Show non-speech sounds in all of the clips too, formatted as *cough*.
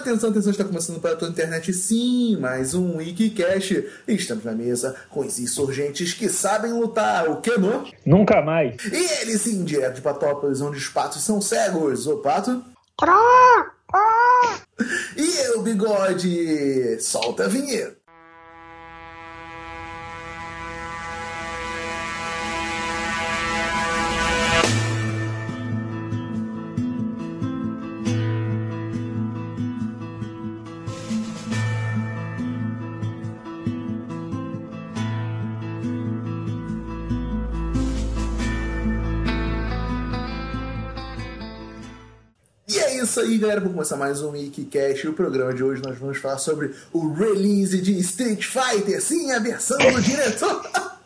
Atenção, atenção, está começando para a tua internet sim, mais um Wikicast. Estamos na mesa com os insurgentes que sabem lutar, o que não? Nunca mais. E ele sim, direto de Patópolis, onde os patos são cegos. O pato? E eu, bigode? Solta a vinheta. Isso aí, galera. Vamos começar mais um Wikicast. O programa de hoje nós vamos falar sobre o release de Street Fighter. Sim, a versão do diretor. *laughs*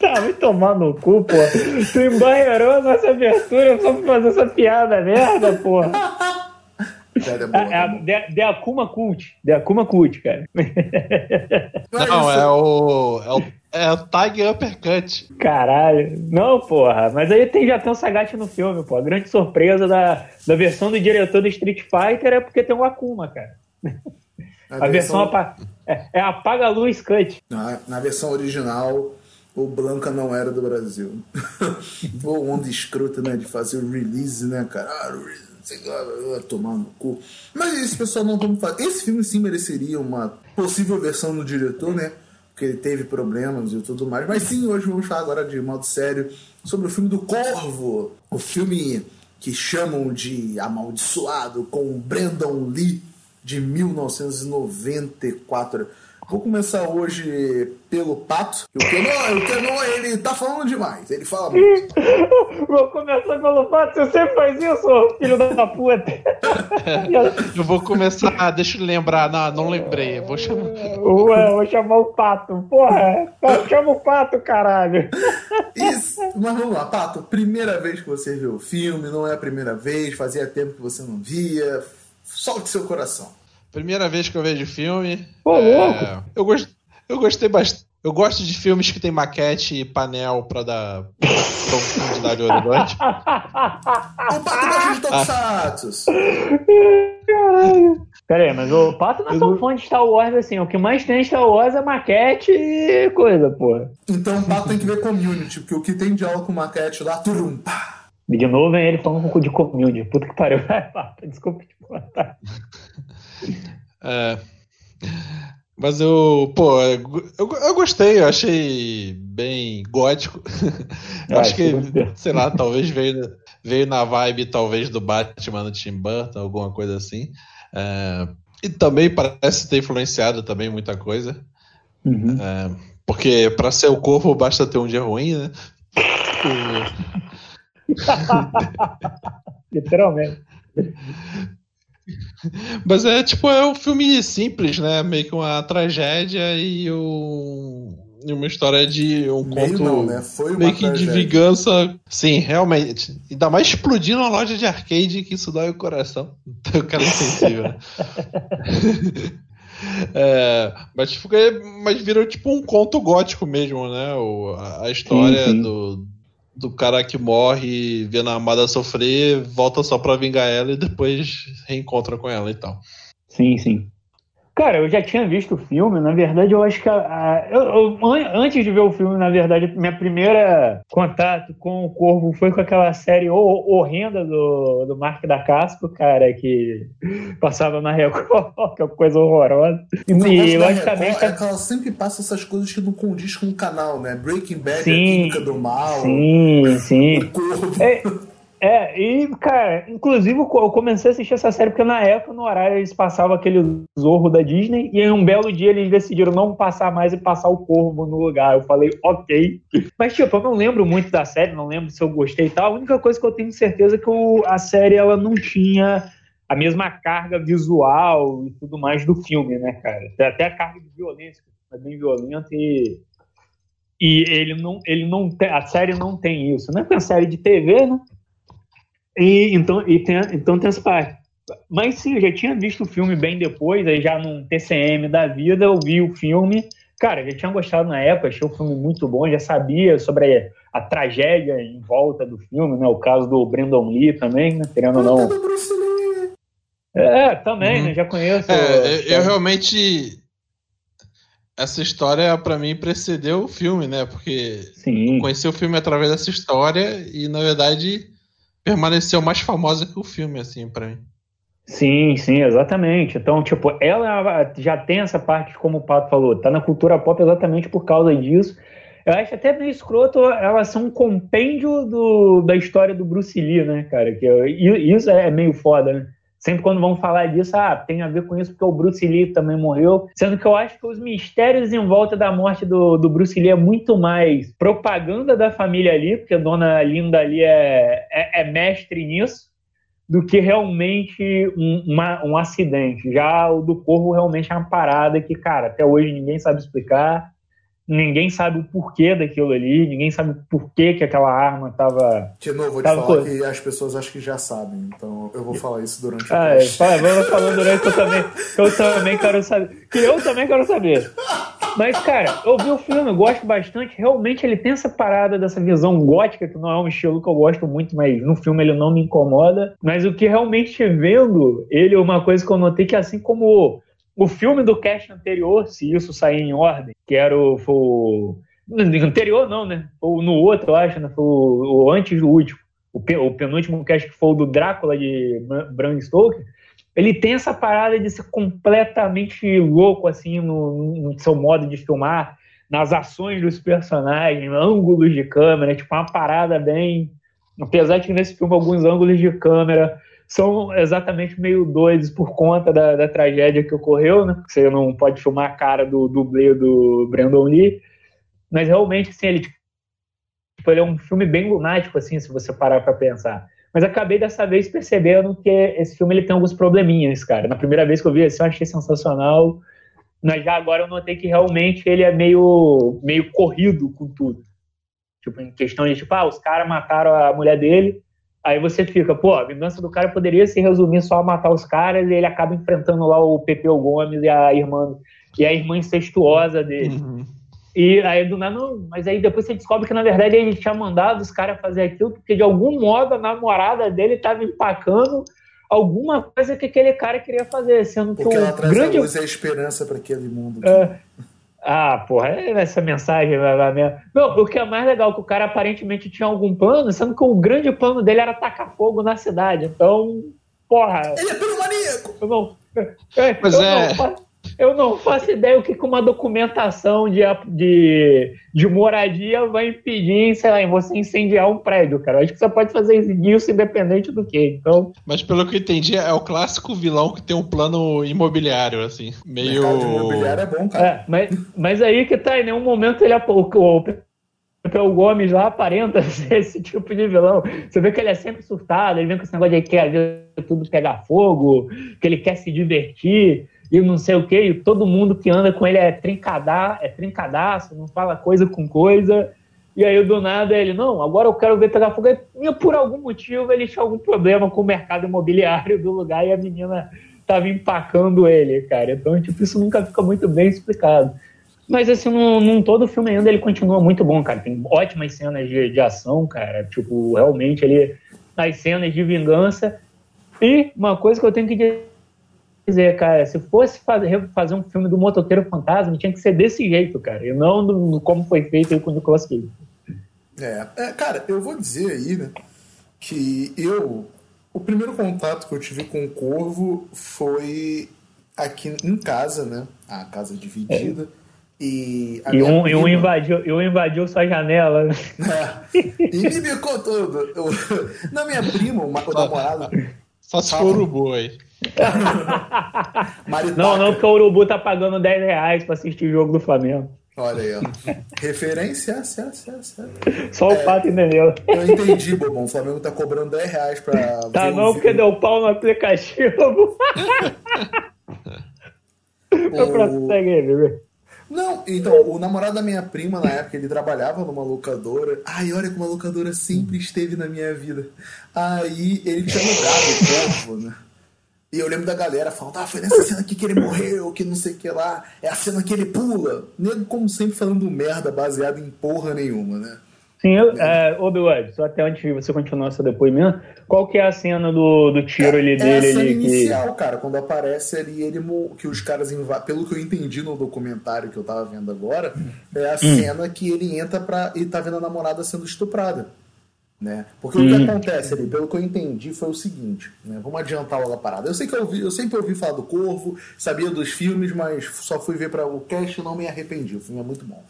Tá, vai tomar no cu, pô. Tu embarreirou a nossa abertura só pra fazer essa piada merda, porra. Cara, é boa, É a The, The Akuma Cult. The Akuma Cult, cara. Não, isso- é o. É o, é o Tag Uppercut. Caralho. Não, porra. Mas aí tem, já tem o Sagat no filme, pô. A grande surpresa da, da versão do diretor do Street Fighter é porque tem o Akuma, cara. A, versão, apa- é, é Apaga a Luz Cut. Na, na versão original, o Blanca não era do Brasil. *laughs* Boa onda escrota, né? De fazer o release, né, cara? Ah, o release, tomar no cu. Mas isso, pessoal, não vamos fazer. Esse filme sim mereceria uma possível versão do diretor, né? Porque ele teve problemas e tudo mais. Mas sim, hoje vamos falar agora de modo sério sobre o filme do Corvo. O filme que chamam de Amaldiçoado, com Brandon Lee, de 1994. Vou começar hoje pelo Pato. O Kenon, o Kenon, ele tá falando demais. Ele fala muito. *laughs* Vou começar pelo fato, você sempre faz isso, filho da puta. *laughs* Eu vou começar. Ah, deixa eu lembrar. Não, não lembrei. Eu vou chamar. Ué, vou chamar o Pato. Porra, chama o Pato, caralho. Isso. Mas vamos lá, Pato. Primeira vez que você viu o filme, não é a primeira vez, fazia tempo que você não via. Solte seu coração. Primeira vez que eu vejo filme. Ô, é, louco. eu, gost, eu gostei bastante. Eu gosto de filmes que tem maquete e painel pra dar profundidade ao horizonte. *laughs* O Pato gosta de Tokusatsu. Pera aí, mas o Pato não é tão fã de Star Wars assim. O que mais tem em Star Wars é maquete e coisa, porra. Então o Pato tem que ver community, porque o que tem diálogo com maquete lá, turum, pá. De novo vem ele falando com de community. Puta que pariu. *laughs* Desculpa te contar. É, mas eu, pô, eu, eu, gostei, eu achei bem gótico. Eu *laughs* Ah, acho que, sei lá, talvez veio, veio na vibe talvez do Batman do Tim Burton, alguma coisa assim. É, e também parece ter influenciado também muita coisa. Uhum. É, porque pra ser o corpo basta ter um dia ruim, né? *laughs* *laughs* Literalmente. Mas é tipo, é um filme simples, né? Meio que uma tragédia e, um, e uma história de um Meio conto não, né? Foi uma meio que de tragédia. vingança. Sim, realmente. Ainda mais explodindo uma loja de arcade que isso dói o coração. *laughs* O cara é insensível. né? *laughs* É, mas, tipo, é- mas virou tipo um conto gótico mesmo, né? O, a, a história Sim, sim. Do, do cara que morre, vendo a amada sofrer, volta só pra vingar ela e depois reencontra com ela e tal. Sim, sim. Cara, eu já tinha visto o filme, na verdade, eu acho que a, a- eu- eu- an- antes de ver o filme, na verdade, minha primeira contato com o Corvo foi com aquela série ho- horrenda do, do Mark da Casco, cara, que passava na Record, *laughs* que é uma coisa horrorosa. E, O que eu gosto da logicamente, Record é que ela sempre passa essas coisas que não condiz com o canal, né? Breaking Bad, Sim. a Química do Mal, sim, sim. o Corvo. É, *laughs* é, e, cara, inclusive eu comecei a assistir essa série porque na época, no horário, eles passavam aquele zorro da Disney e em um belo dia eles decidiram não passar mais e passar o corvo no lugar. Eu falei, ok. Mas, tipo, eu não lembro muito da série, não lembro se eu gostei e tal. A única coisa que eu tenho certeza é que o- a série ela não tinha a mesma carga visual e tudo mais do filme, né, cara? Até a carga de violência, é bem violenta e. E ele não, ele não tem, a série não tem isso, né? Porque é série de TV, né? E então, e tem, então tem essa parte. Mas sim, eu já tinha visto o filme bem depois, aí já num TCM da vida, eu vi o filme. Cara, eu já tinha gostado na época, achei o filme muito bom, já sabia sobre a, a tragédia em volta do filme, né? O caso do Brandon Lee também, né? Querendo ou não. É, também, uhum. né? Já conheço. É, eu realmente. Essa história, para mim, precedeu o filme, né? Porque Sim. conheci o filme através dessa história e, na verdade, permaneceu mais famosa que o filme, assim, para mim. Sim, sim, exatamente. Então, tipo, ela já tem essa parte, como o Pato falou, tá na cultura pop exatamente por causa disso. Eu acho até meio escroto elas são um compêndio do, da história do Bruce Lee, né, cara? Que, isso é meio foda, né? Sempre quando vão falar disso, ah, tem a ver com isso porque o Bruce Lee também morreu. Sendo que eu acho que os mistérios em volta da morte do, do Bruce Lee é muito mais propaganda da família ali, porque a dona Linda ali é, é, é mestre nisso do que realmente um, uma, um acidente. Já o do Corvo realmente é uma parada que, cara, até hoje ninguém sabe explicar, ninguém sabe o porquê daquilo ali, ninguém sabe o porquê que aquela arma estava. De novo, vou te falar que as pessoas acho que já sabem, então eu vou falar isso durante o ah, é, fala, Vamos falando durante que eu também, eu também quero saber. Que eu também quero saber. Mas, cara, eu vi o filme, eu gosto bastante. Realmente ele tem essa parada dessa visão gótica, que não é um estilo que eu gosto muito, mas no filme ele não me incomoda. Mas o que realmente vendo ele, uma coisa que eu notei que assim como o filme do cast anterior, se isso sair em ordem, que era o. Foi anterior não, né? Foi no outro, eu acho, né? Foi o, o antes do último. O, o penúltimo cast que foi o do Drácula de Bram Stoker ele tem essa parada de ser completamente louco, assim, no, no seu modo de filmar, nas ações dos personagens, ângulos de câmera, tipo, uma parada bem. Apesar de que nesse filme alguns ângulos de câmera são exatamente meio doidos por conta da, da tragédia que ocorreu, né? Você não pode filmar a cara do dublê do Brandon Lee, mas realmente, assim, ele, tipo, ele é um filme bem lunático, assim, se você parar para pensar. Mas acabei dessa vez percebendo que esse filme ele tem alguns probleminhas, cara. Na primeira vez que eu vi esse, eu achei sensacional. Mas já agora eu notei que realmente ele é meio, meio corrido com tudo. Tipo, em questão de, tipo, ah, os caras mataram a mulher dele. Aí você fica, pô, a vingança do cara poderia se resumir só a matar os caras e ele acaba enfrentando lá o Pepeu Gomes e a irmã, e a irmã incestuosa dele. Uhum. E aí do nada, mas aí depois você descobre que na verdade ele tinha mandado os caras fazer aquilo porque de algum modo a namorada dele estava empacando alguma coisa que aquele cara queria fazer, sendo porque que ela traz grande a luz e a esperança para aquele mundo. É... Ah, porra, essa mensagem vai mesmo. Não, o que é mais legal é que o cara aparentemente tinha algum plano, sendo que o grande plano dele era tacar fogo na cidade. Então, porra. Ele é piromaníaco! *laughs* Eu não, pois eu é. Não, eu não faço ideia o que uma documentação de, de, de moradia vai impedir, sei lá, em você incendiar um prédio, cara. Eu acho que você pode fazer isso independente do que. Então... Mas pelo que eu entendi, é o clássico vilão que tem um plano imobiliário, assim. Meio. O imobiliário é bom, cara. É, mas, mas aí que tá, em nenhum momento ele é. O, o Gomes lá aparenta *laughs* ser esse tipo de vilão. Você vê que ele é sempre surtado, ele vem com esse negócio de que quer ver tudo pegar fogo, que ele quer se divertir e não sei o que, e todo mundo que anda com ele é, trincada, é trincadaço, não fala coisa com coisa. E aí, do nada, ele, não, agora eu quero ver pegar fogo. E por algum motivo ele tinha algum problema com o mercado imobiliário do lugar e a menina tava empacando ele, cara. Então, tipo, isso nunca fica muito bem explicado. Mas, assim, num, num todo o filme ainda ele continua muito bom, cara. Tem ótimas cenas de, de ação, cara. Tipo, realmente ele. As cenas de vingança. E uma coisa que eu tenho que dizer dizer, cara, se fosse fazer, fazer um filme do motoqueiro fantasma, tinha que ser desse jeito, cara, e não do, do como foi feito com o Nicolas Cage. É, é, cara, eu vou dizer aí, né, que eu, o primeiro contato que eu tive com o Corvo foi aqui em casa, né, a casa dividida, é. E, e, um, prima... e, um invadiu, e um invadiu sua janela. É, e me bicou todo. Eu, na minha prima, o namorado. Só se for urubu aí. *laughs* não, não, porque o Urubu tá pagando 10 reais pra assistir o jogo do Flamengo. Olha aí, ó. Referência, cia, cia, cia. Só o é, Pato entendeu. Eu entendi, Bobão. O Flamengo tá cobrando 10 reais pra. Tá não, porque deu pau no aplicativo. *laughs* o... Prossegue bebê. Não, então, o namorado da minha prima, na época, ele trabalhava numa locadora. Ai, olha como a locadora sempre esteve na minha vida. Aí ele tinha alugado o corvo, né? E eu lembro da galera falando, ah, foi nessa cena aqui que ele morreu, que não sei o que lá, é a cena que ele pula. Nego, como sempre, falando merda baseada em porra nenhuma, né? Sim, eu, é, Obi-Wan, só até onde você continuar seu depoimento, qual que é a cena do, do tiro é, ali dele? É a cena ali, inicial, que... cara, quando aparece ali ele que os caras invadem, pelo que eu entendi no documentário que eu tava vendo agora, é a hum. cena que ele entra pra, e tá vendo a namorada sendo estuprada. Né? Porque hum. o que hum. acontece ali, pelo que eu entendi, foi o seguinte: né? vamos adiantar logo a parada. Eu sei que eu, ouvi, eu sempre ouvi falar do Corvo, sabia dos filmes, mas só fui ver para o cast e não me arrependi. O filme é muito bom.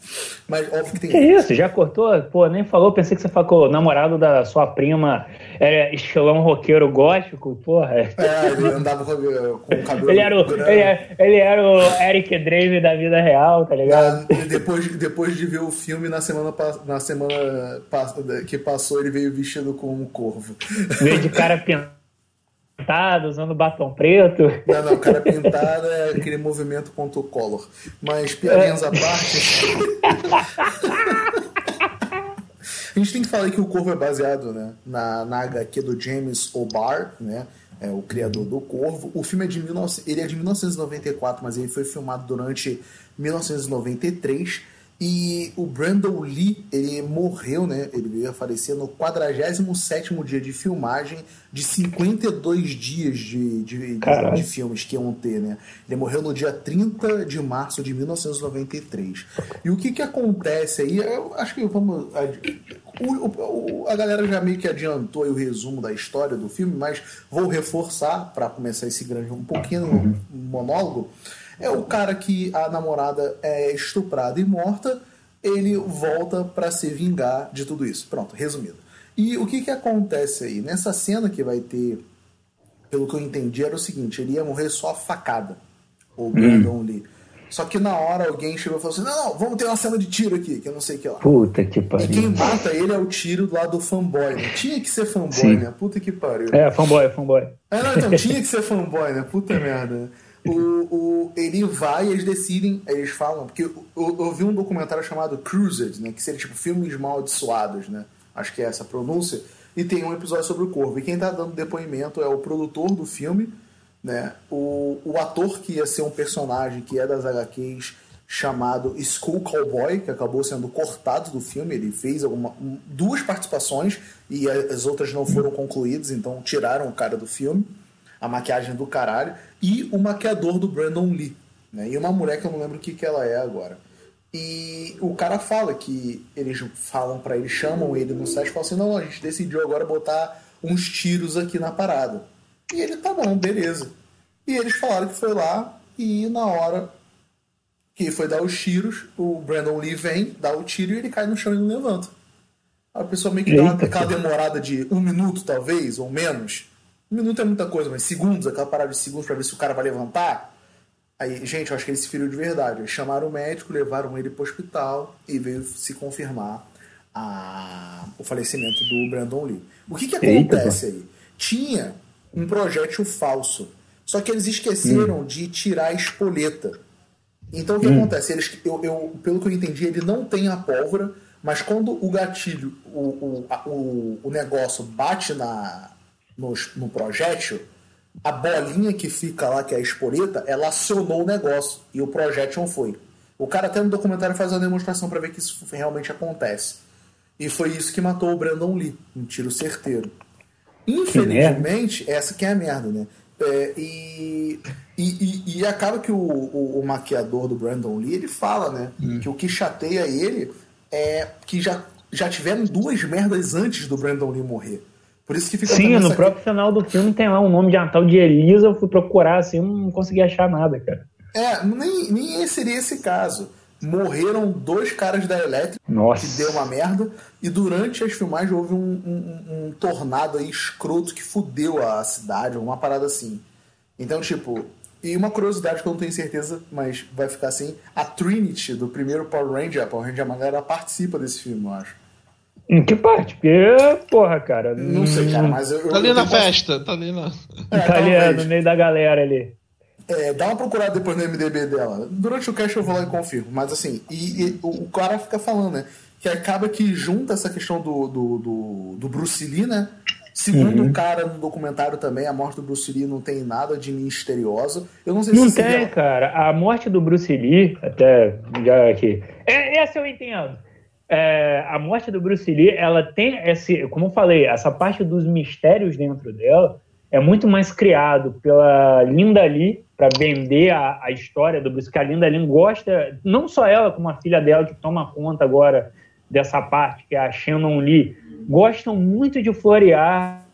Mas óbvio que tem. Que isso? Já cortou? Pô, nem falou. Pensei que você falou com o namorado da sua prima é, estilão roqueiro gótico, porra. É, ele andava com, o cabelo. *laughs* Ele era o, ele, é, ele, era o Eric Drave da vida real, tá ligado? Na, depois, depois de ver o filme, na semana, na semana que passou, ele veio vestido como um corvo. Veio de cara pintado, usando batom preto. Não, não, cara pintado é aquele movimento ponto color. Mas piadinhas é. à parte. *laughs* A gente tem que falar que o Corvo é baseado né, na, na HQ do James O'Barr, né? É o criador do Corvo. O filme é de, 19, ele é de 1994, mas ele foi filmado durante 1993 e o Brandon Lee, ele morreu, né? Ele veio a falecer no 47 dia de filmagem de 52 dias de, de, de, de, filmes que iam ter, né? Ele morreu no dia 30 de março de 1993. E o que que acontece aí? Eu acho que vamos. A, o, o, a galera já meio que adiantou o resumo da história do filme, mas vou reforçar para começar esse grande um pouquinho monólogo é o cara que a namorada é estuprada e morta, ele volta para se vingar de tudo isso. Pronto, resumido. E o que que acontece aí? Nessa cena que vai ter, pelo que eu entendi, era o seguinte: ele ia morrer só facada, o hum. Brandon hum. Lee. Só que na hora alguém chegou e falou assim: não, não, vamos ter uma cena de tiro aqui, que eu não sei o que lá. Puta que pariu. E quem mata ele é o tiro lá do fanboy, né? Tinha que ser fanboy, Sim. né? Puta que pariu. É, fanboy, fanboy. É, não, então tinha que ser fanboy, né? Puta merda o, o, ele vai e eles decidem, eles falam, porque eu, eu, vi um documentário chamado Cruised, né, que seria tipo filmes maldiçoados, né, acho que é essa a pronúncia, e tem um episódio sobre o corvo. E quem está dando depoimento é o produtor do filme, né, o, o ator que ia ser um personagem que é das HQs chamado School Cowboy, que acabou sendo cortado do filme. Ele fez alguma, duas participações e as outras não foram concluídas, então tiraram o cara do filme a maquiagem do caralho, e o maquiador do Brandon Lee. Né? E uma mulher que eu não lembro o que, que ela é agora. E o cara fala que eles falam para ele, chamam ele no set e falam assim: não, a gente decidiu agora botar uns tiros aqui na parada. E ele, tá bom, beleza. E eles falaram que foi lá e na hora que foi dar os tiros, o Brandon Lee vem, dá o tiro e ele cai no chão e não levanta. A pessoa meio que dá uma, aquela demorada de um minuto, talvez, ou menos. Um minuto é muita coisa, mas segundos, aquela parada de segundos para ver se o cara vai levantar. Aí, gente, eu acho que ele se feriu de verdade. Eles chamaram o médico, levaram ele pro hospital e veio se confirmar a... o falecimento do Brandon Lee. O que que acontece Eita. aí? Tinha um projétil falso, só que eles esqueceram hum. de tirar a espoleta. Então o que hum. acontece? Eles, eu, eu, pelo que eu entendi, ele não tem a pólvora, mas quando o gatilho, o, o, o, o negócio bate na, no, no projétil, a bolinha que fica lá, que é a espoleta, ela acionou o negócio e o projétil foi. O cara até no documentário faz uma demonstração para ver que isso realmente acontece. E foi isso que matou o Brandon Lee, um tiro certeiro. Infelizmente, que essa que é a merda, né? É, e, e, e, e, acaba que o, o, o, maquiador do Brandon Lee ele fala, né? Hum. Que o que chateia ele é que já, já tiveram duas merdas antes do Brandon Lee morrer. Por isso que fica Sim, no próprio final do filme tem lá um nome de Natal de Elisa, eu fui procurar assim, não consegui achar nada, cara. É, nem, nem seria esse caso. Morreram dois caras da Elétrica, Nossa. que deu uma merda, e durante as filmagens houve um, um, um tornado aí escroto que fudeu a cidade, uma parada assim. Então, tipo, e uma curiosidade que eu não tenho certeza, mas vai ficar assim: a Trinity do primeiro Power Ranger, a Power Ranger Amarela, participa desse filme, eu acho. Em que parte? Porque, porra, cara. Não sei, cara, mas eu. Tá ali na festa, tá ali na. É, tá ali é, no meio da galera ali. É, dá uma procurada depois no MDB dela. Durante o cast eu vou lá e confirmo. Mas assim, e, e o cara fica falando, né? Que acaba que junta essa questão do, do, do, do Bruce Lee, né? Segundo uhum. o cara no documentário também, a morte do Bruce Lee não tem nada de misteriosa. Eu não sei não se. Não tem, cara. A morte do Bruce Lee, até já aqui. É, essa eu entendo é, a morte do Bruce Lee, ela tem esse, como eu falei, essa parte dos mistérios dentro dela é muito mais criado pela Linda Lee para vender a, a, história do Bruce, que a Linda Lee gosta, não só ela, como a filha dela que toma conta agora dessa parte, que é a Shannon Lee, gostam muito de florear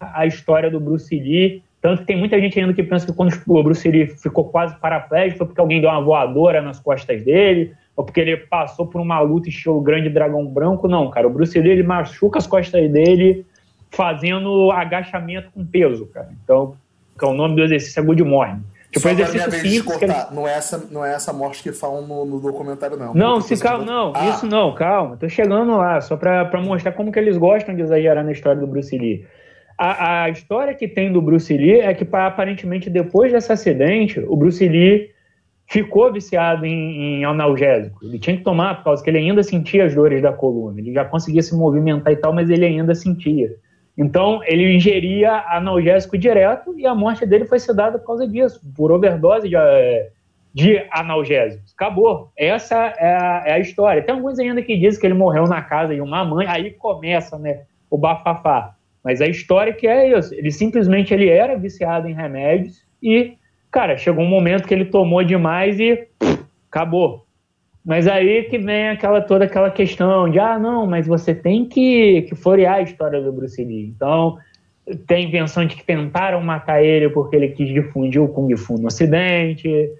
a história do Bruce Lee. Tanto que tem muita gente ainda que pensa que quando o Bruce Lee ficou quase paraplégico foi porque alguém deu uma voadora nas costas dele, ou porque ele passou por uma luta estilo Grande Dragão Branco. Não, cara, o Bruce Lee ele machuca as costas dele fazendo agachamento com peso, cara. Então, que é o nome do exercício é Good Morning. Tipo, Só exercício simples. Ele... Não, é essa, não é essa morte que falam no, no documentário, não. Não, se calma, não, ah. isso não, calma. Tô chegando lá, só pra, pra mostrar como que eles gostam de exagerar na história do Bruce Lee. A, a história que tem do Bruce Lee é que, aparentemente, depois desse acidente, o Bruce Lee ficou viciado em, em analgésico. Ele tinha que tomar por causa que ele ainda sentia as dores da coluna. Ele já conseguia se movimentar e tal, mas ele ainda sentia. Então, ele ingeria analgésico direto e a morte dele foi se dada por causa disso, por overdose de, eh, de analgésicos. Acabou. Essa é a, é a, história. Tem alguns ainda que dizem que ele morreu na casa de uma mãe, aí começa né, o bafafá. Mas a história que é isso. Ele simplesmente ele era viciado em remédios e, cara, chegou um momento que ele tomou demais e pff, acabou. Mas aí que vem aquela toda aquela questão de ah, não, mas você tem que, que florear a história do Bruce Lee. Então, tem invenção de que tentaram matar ele porque ele quis difundir o Kung Fu no Ocidente.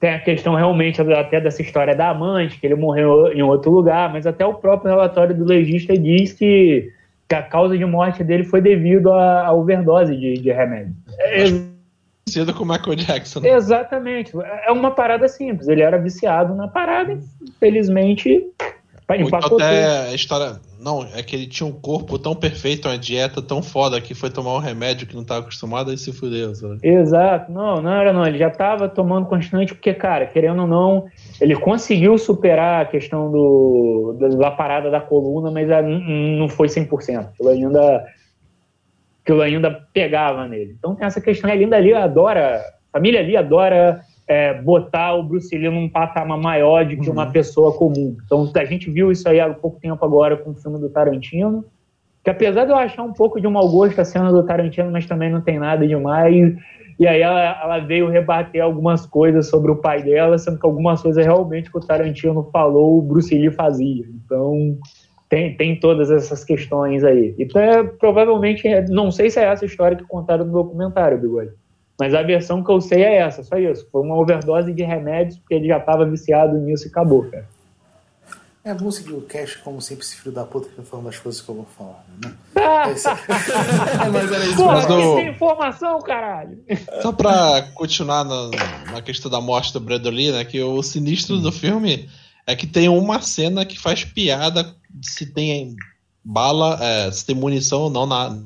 Tem a questão realmente até dessa história da amante, que ele morreu em outro lugar, mas até o próprio relatório do legista diz que, que a causa de morte dele foi devido à overdose de, de remédio. É, Cedo com o Michael Jackson. Exatamente. É uma parada simples. Ele era viciado na parada, infelizmente. Até a história. Não, é que ele tinha um corpo tão perfeito, uma dieta tão foda que foi tomar um remédio que não estava acostumado e se fudeu, sabe? Exato, não, não era não. Ele já estava tomando constante, porque, cara, querendo ou não, ele conseguiu superar a questão do, da parada da coluna, mas não foi 100%. Ele ainda aquilo ainda pegava nele. Então tem essa questão, a Linda ali adora, a família ali adora é, botar o Bruce Lee num patamar maior de que uhum. uma pessoa comum. Então a gente viu isso aí há pouco tempo agora com o filme do Tarantino, que apesar de eu achar um pouco de mau gosto a cena do Tarantino, mas também não tem nada demais. E aí ela, ela veio rebater algumas coisas sobre o pai dela, sendo que algumas coisas realmente que o Tarantino falou, o Bruce Lee fazia. Então tem, tem todas essas questões aí. Então, é, provavelmente, não sei se é essa história que contaram no documentário, Bigode. Mas a versão que eu sei é essa, só isso. Foi uma overdose de remédios, porque ele já estava viciado nisso e acabou, cara. É bom seguir o cash, como sempre, esse filho da puta que tá falando das coisas que eu vou falar, né? Ah! *laughs* Mas era isso. Porra, do... tem informação, caralho! Só pra continuar na, na questão da morte do Brandon Lee, né? Que o sinistro do filme é que tem uma cena que faz piada se tem bala, é, se tem munição ou não na,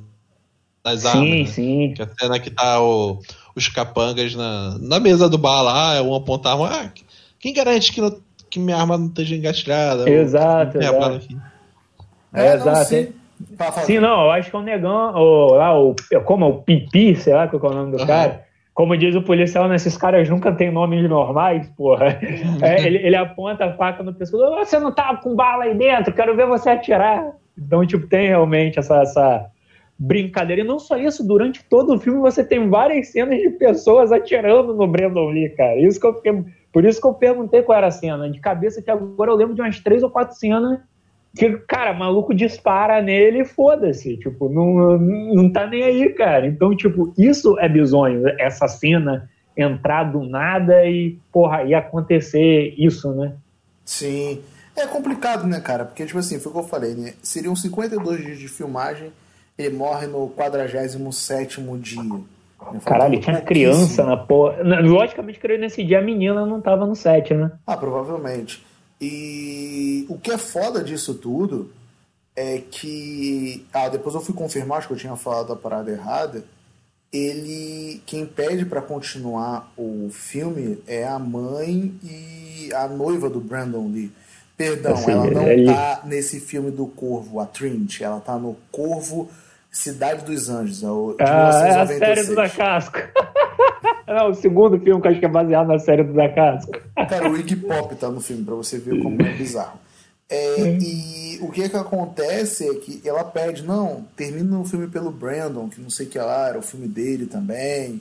nas sim, armas. Né? Sim, Que a cena que tá o, os capangas na, na mesa do bar lá, um apontar, ah, quem garante que, não, que minha arma não esteja engastilhada? Exato, exato. Bala, é, é, exato. Sim. sim, não, eu acho que é o negão, o, lá, o, como é o Pipi, sei lá qual é o nome do uhum. cara como diz o policial, né, esses caras nunca têm nomes normais, porra. *laughs* É, ele, ele, aponta a faca no pescoço, você não tá com bala aí dentro, quero ver você atirar. Então, tipo, tem realmente essa, essa brincadeira. E não só isso, durante todo o filme você tem várias cenas de pessoas atirando no Brandon Lee, cara. Isso que eu fiquei, por isso que eu perguntei qual era a cena. De cabeça que agora eu lembro de umas três ou quatro cenas que, cara, maluco dispara nele e foda-se. Tipo, não, não tá nem aí, cara. Então, tipo, isso é bizonho. Essa cena entrar do nada e, porra, e acontecer isso, né? Sim. É complicado, né, cara? Porque, tipo assim, foi o que eu falei, né? Seriam 52 dias de filmagem, ele morre no 47 dia. Caralho, tinha criança na porra. Logicamente, que nesse dia a menina não tava no set, né? Ah, provavelmente. E o que é foda disso tudo é que. Ah, depois eu fui confirmar, acho que eu tinha falado a parada errada. Ele. Quem pede para continuar o filme é a mãe e a noiva do Brandon Lee. Perdão, assim, ela não ele... tá nesse filme do Corvo, a Trinity. Ela tá no Corvo Cidade dos Anjos. É, o, de ah, é a série do Da Casca. Não, o segundo filme que acho que é baseado na série do Da Casca. Cara, o Iggy Pop tá no filme, pra você ver como é bizarro. É, e o que que acontece é que ela pede, não, termina o filme pelo Brandon, que não sei o que lá, era o filme dele também.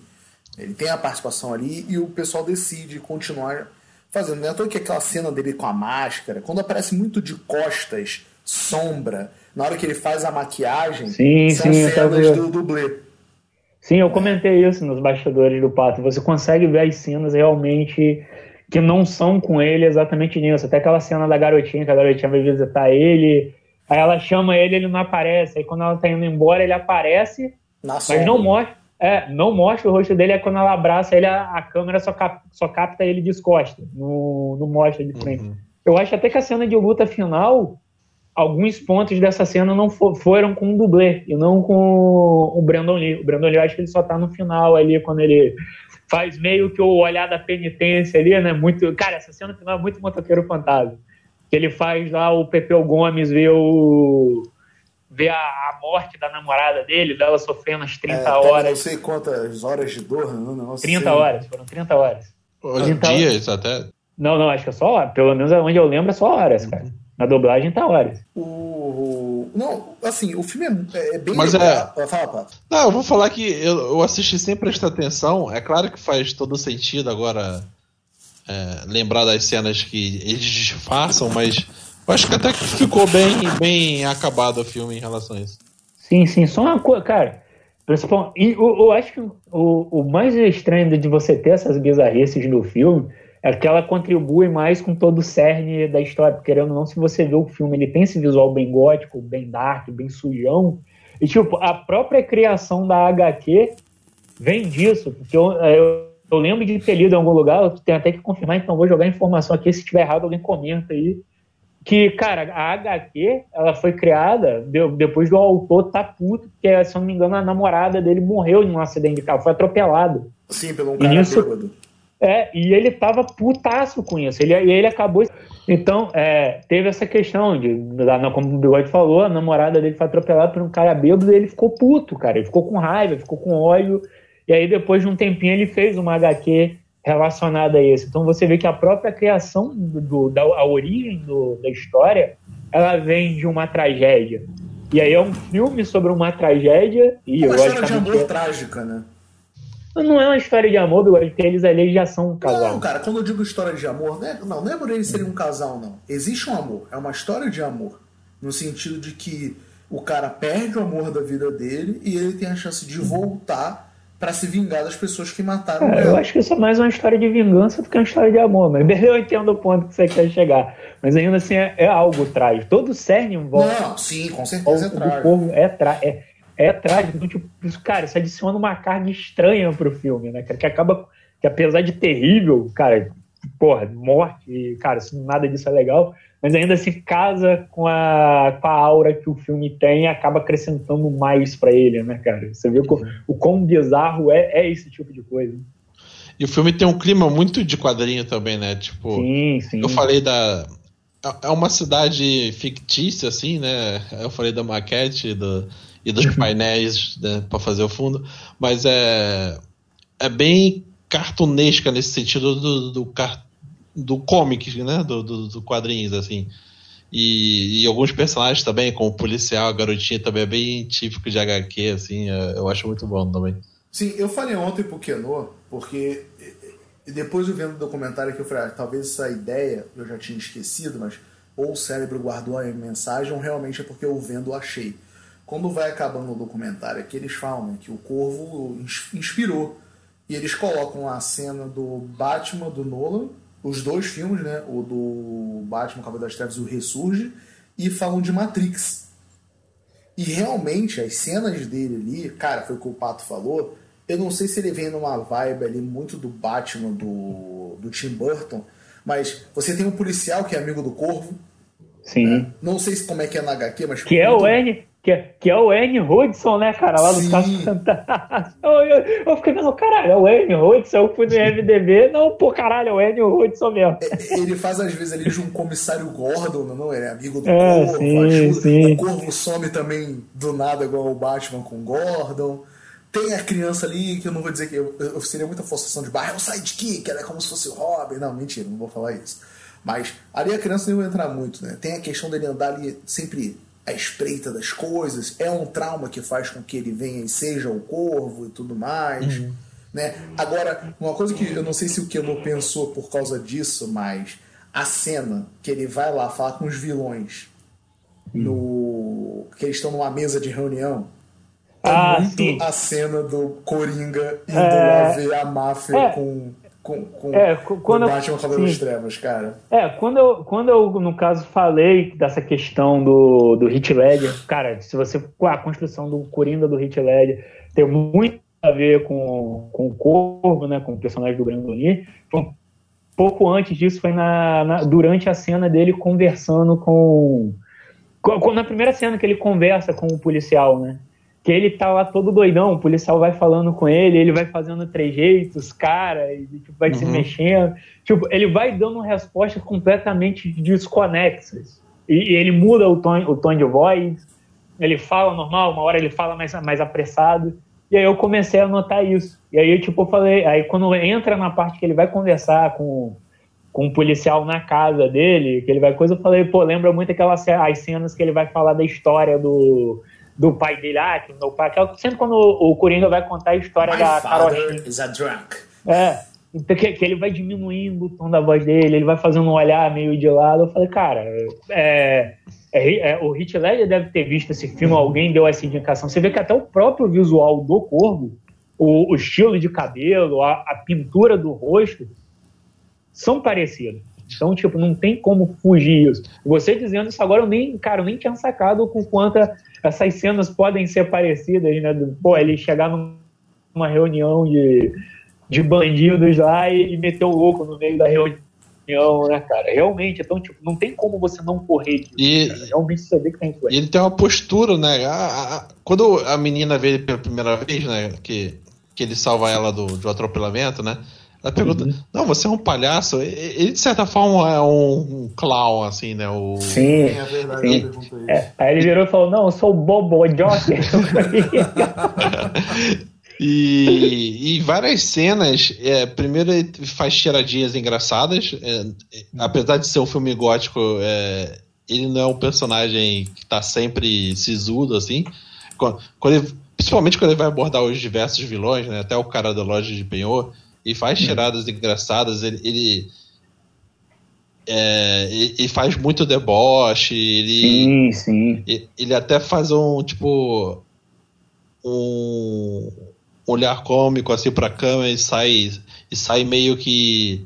Ele tem a participação ali e o pessoal decide continuar fazendo. Não é que aquela cena dele com a máscara, quando aparece muito de costas, sombra, na hora que ele faz a maquiagem, sim, são sim, cenas do dublê. Sim, eu comentei isso nos bastidores do Pato. Você consegue ver as cenas realmente que não são com ele exatamente nisso. Até aquela cena da garotinha, que a garotinha vai visitar ele, aí ela chama ele, ele não aparece. Aí quando ela tá indo embora, ele aparece, Na mas não mostra. É, não mostra o rosto dele, é quando ela abraça ele, a, a câmera só, cap, só capta ele de costas, não, não mostra de frente. Uhum. Eu acho até que a cena de luta final alguns pontos dessa cena não for, foram com o dublê e não com o Brandon Lee. O Brandon Lee, acho que ele só tá no final ali, quando ele faz meio que o olhar da penitência ali, né? Muito, cara, essa cena final é muito motoqueiro fantasma. Que ele faz lá o Pepeu Gomes ver o ver a, a, morte da namorada dele, dela sofrendo as 30 é, horas. Não sei quantas horas de dor, não, não 30 assim. horas, foram 30 horas. 30 dias horas. até. Não, não, acho que é só hora. Pelo menos onde eu lembro é só horas, cara. Na dublagem tá horas. O... Não, assim, o filme é, é bem Mas legal. é... Fala, Pato. Não, eu vou falar que eu, eu assisti sem prestar atenção. É claro que faz todo sentido agora é, lembrar das cenas que eles disfarçam, mas eu acho que até que ficou bem, bem acabado o filme em relação a isso. Sim, sim. Só uma coisa, cara. Principal, e eu, eu acho que o, o mais estranho de você ter essas bizarrices no filme é que ela contribui mais com todo o cerne da história, porque querendo ou não, se você vê o filme, ele tem esse visual bem gótico, bem dark, bem sujão, e tipo, a própria criação da HQ vem disso, porque eu, eu, eu lembro de ter lido em algum lugar, eu tenho até que confirmar, então vou jogar informação aqui, se tiver errado alguém comenta aí, que, cara, a HQ, ela foi criada depois do autor tá puto, porque, se eu não me engano, a namorada dele morreu em um acidente de carro, foi atropelado. Sim, pelo um cara nisso, é, e ele tava putaço com isso. Ele, e ele acabou. Então, é, teve essa questão de, como o Bigode falou, a namorada dele foi atropelada por um cara bêbado e ele ficou puto, cara. Ele ficou com raiva, ficou com ódio. E aí, depois de um tempinho, ele fez uma HQ relacionada a isso. Então, você vê que a própria criação, do, da a origem do, da história, ela vem de uma tragédia. E aí é um filme sobre uma tragédia. E é uma história de amor trágica, né? Não é uma história de amor, porque eles ali já são um casal. Não, cara, quando eu digo história de amor, não é, não, não é por eles serem um casal, não. Existe um amor, é uma história de amor. No sentido de que o cara perde o amor da vida dele e ele tem a chance de voltar para se vingar das pessoas que mataram é, ele. Eu acho que isso é mais uma história de vingança do que uma história de amor, mas *laughs* eu entendo o ponto que você quer chegar. Mas ainda assim é, é algo trágico. Todo cerne envolve. Não, sim, com certeza é trágico. Povo é, tra é é trágico. Então, tipo, isso, cara, isso adiciona uma carga estranha pro filme, né, cara? Que acaba. Que apesar de terrível, cara, porra, morte, cara, nada disso é legal, mas ainda se casa com a, com a aura que o filme tem e acaba acrescentando mais para ele, né, cara? Você vê o, o quão bizarro é, é esse tipo de coisa. E o filme tem um clima muito de quadrinho também, né? Tipo, sim, sim. eu falei da. É uma cidade fictícia, assim, né? Eu falei da maquete, do, e dos uhum. painéis né, para fazer o fundo, mas é, é bem cartunesca nesse sentido do, do, do comic, né? Do, do, do quadrinhos, assim. E, e, alguns personagens também, como o policial, a garotinha também é bem típico de HQ, assim, é, eu acho muito bom também. Sim, eu falei ontem pro Kenô, porque depois eu vendo o documentário que eu falei, ah, talvez essa ideia eu já tinha esquecido, mas ou o cérebro guardou a mensagem, ou realmente é porque eu vendo achei. Quando vai acabando o documentário, que eles falam que o Corvo inspirou. E eles colocam a cena do Batman do Nolan, os dois filmes, né? O do Batman Cavaleiro das Trevas e o Ressurge, e falam de Matrix. E realmente as cenas dele ali, cara, foi o que o Pato falou. Eu não sei se ele vem numa vibe ali muito do Batman do, do Tim Burton, mas você tem um policial que é amigo do Corvo. Sim. Né? Não sei se como é que é na HQ, mas. Que é o N que, é, que é o N. Hudson, né, cara, lá do Caso Fantástico. Eu, eu, eu, fiquei vendo, caralho, é o N. Hudson, eu fui no MDB, não, pô, caralho, é o N. Hudson mesmo. É, ele faz, às vezes, ali de um comissário Gordon, não, ele é amigo do é, Corvo, sim, ajuda. Sim. O Corvo some também do nada, igual o Batman com o Gordon. Tem a criança ali, que eu não vou dizer que eu, eu seria muita forçação de barra, é o sidekick, ela é como se fosse o Robin. Não, mentira, não vou falar isso. Mas ali a criança não vai entrar muito, né? Tem a questão dele andar ali sempre à espreita das coisas. É um trauma que faz com que ele venha e seja o corvo e tudo mais. Uhum. Né? Agora, uma coisa que eu não sei se o Keno pensou por causa disso, mas a cena que ele vai lá falar com os vilões uhum. no que eles estão numa mesa de reunião é ah, muito sim. a cena do Coringa indo é... lá ver a máfia é... com com, com, é, quando o Batman Cavaleiro das Trevas, cara. É, quando eu, quando eu, no caso, falei dessa questão do, do Hit Ledger, cara, se você. A construção do Coringa do Hit Ledger tem muito a ver com, com o Corvo, né, com o personagem do Brandon Lee. Um pouco antes disso, foi na, na, durante a cena dele conversando com, com. Na primeira cena que ele conversa com o policial, né? Que ele tá lá todo doidão, o policial vai falando com ele, ele vai fazendo trejeitos, cara, e tipo, vai uhum. se mexendo. Tipo, ele vai dando respostas completamente desconexas. E, e, ele muda o tom, o tom de voz, ele fala normal, uma hora ele fala mais, mais apressado. E aí eu comecei a notar isso. E aí, tipo, eu falei, aí quando entra na parte que ele vai conversar com, com um policial na casa dele, que ele vai coisa, eu falei, pô, lembra muito aquelas as cenas que ele vai falar da história do do pai dele, ah, que meu pai. Que é sempre quando o, o Coringa vai contar a história My da Carochinha. is a drunk. É. Então, que, que, ele vai diminuindo o tom da voz dele, ele vai fazendo um olhar meio de lado. Eu falei, cara, é, é, é, o Heath Ledger deve ter visto esse filme, alguém deu essa indicação. Você vê que até o próprio visual do Corvo, o, o estilo de cabelo, a, a, pintura do rosto, são parecidos. Então, tipo, não tem como fugir isso. Você dizendo isso agora, eu nem, cara, eu nem tinha sacado com quanta essas cenas podem ser parecidas, né? Do, pô, ele chegar numa reunião de, de bandidos lá e, e meter o louco no meio da reunião, né, cara? Realmente, então, tipo, não tem como você não correr disso, e, cara. Realmente saber que tem influência. E ele tem uma postura, né? A, a, quando a menina vê ele pela primeira vez, né? Que, que ele salva ela do, do atropelamento, né? Ela pergunta: uhum. Não, você é um palhaço? Ele, de certa forma, é um, um clown, assim, né? O... Sim. É verdade, sim. É. Aí ele virou e falou: Não, eu sou o Bobo Joker. *laughs* E, e várias cenas, é, primeiro ele faz tiradinhas engraçadas, é, apesar de ser um filme gótico, é, ele não é um personagem que tá sempre sisudo, assim. Quando, quando ele, principalmente quando ele vai abordar os diversos vilões, né, até o cara da loja de penhor, e faz hum. tiradas engraçadas, ele, ele, é, ele, faz muito deboche, ele, sim, sim. Ele, ele até faz um, tipo, um olhar cômico assim pra câmera e sai, e sai meio que.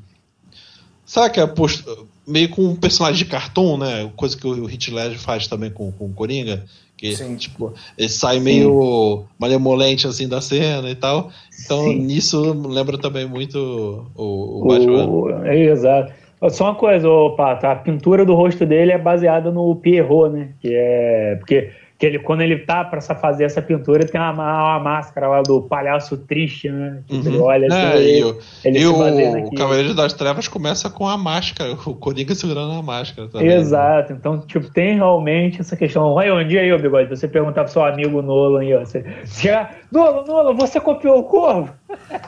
Sabe que é post... meio com um personagem de cartoon, né? Coisa que o Hit Ledger faz também com, com o Coringa. Que, Sim. tipo, ele sai meio Sim. malemolente assim da cena e tal. Então, Sim. nisso lembra também muito o, o Batman. O, é, exato. Só uma coisa, opa, tá, a pintura do rosto dele é baseada no Pierrot, né? Que é. Porque que ele, quando ele tá para fazer essa pintura, tem uma, uma, máscara lá do palhaço triste, né? Que uhum. ele olha assim, é, ele, o, ele e o, o Cavaleiro das Trevas começa com a máscara, o Coringa segurando a máscara também. Exato, então, tipo, tem realmente essa questão. Olha, um dia aí, ô Bigode, você perguntar pro seu amigo Nolan aí, ó, você, você Nolan, Nolan, você copiou o Corvo?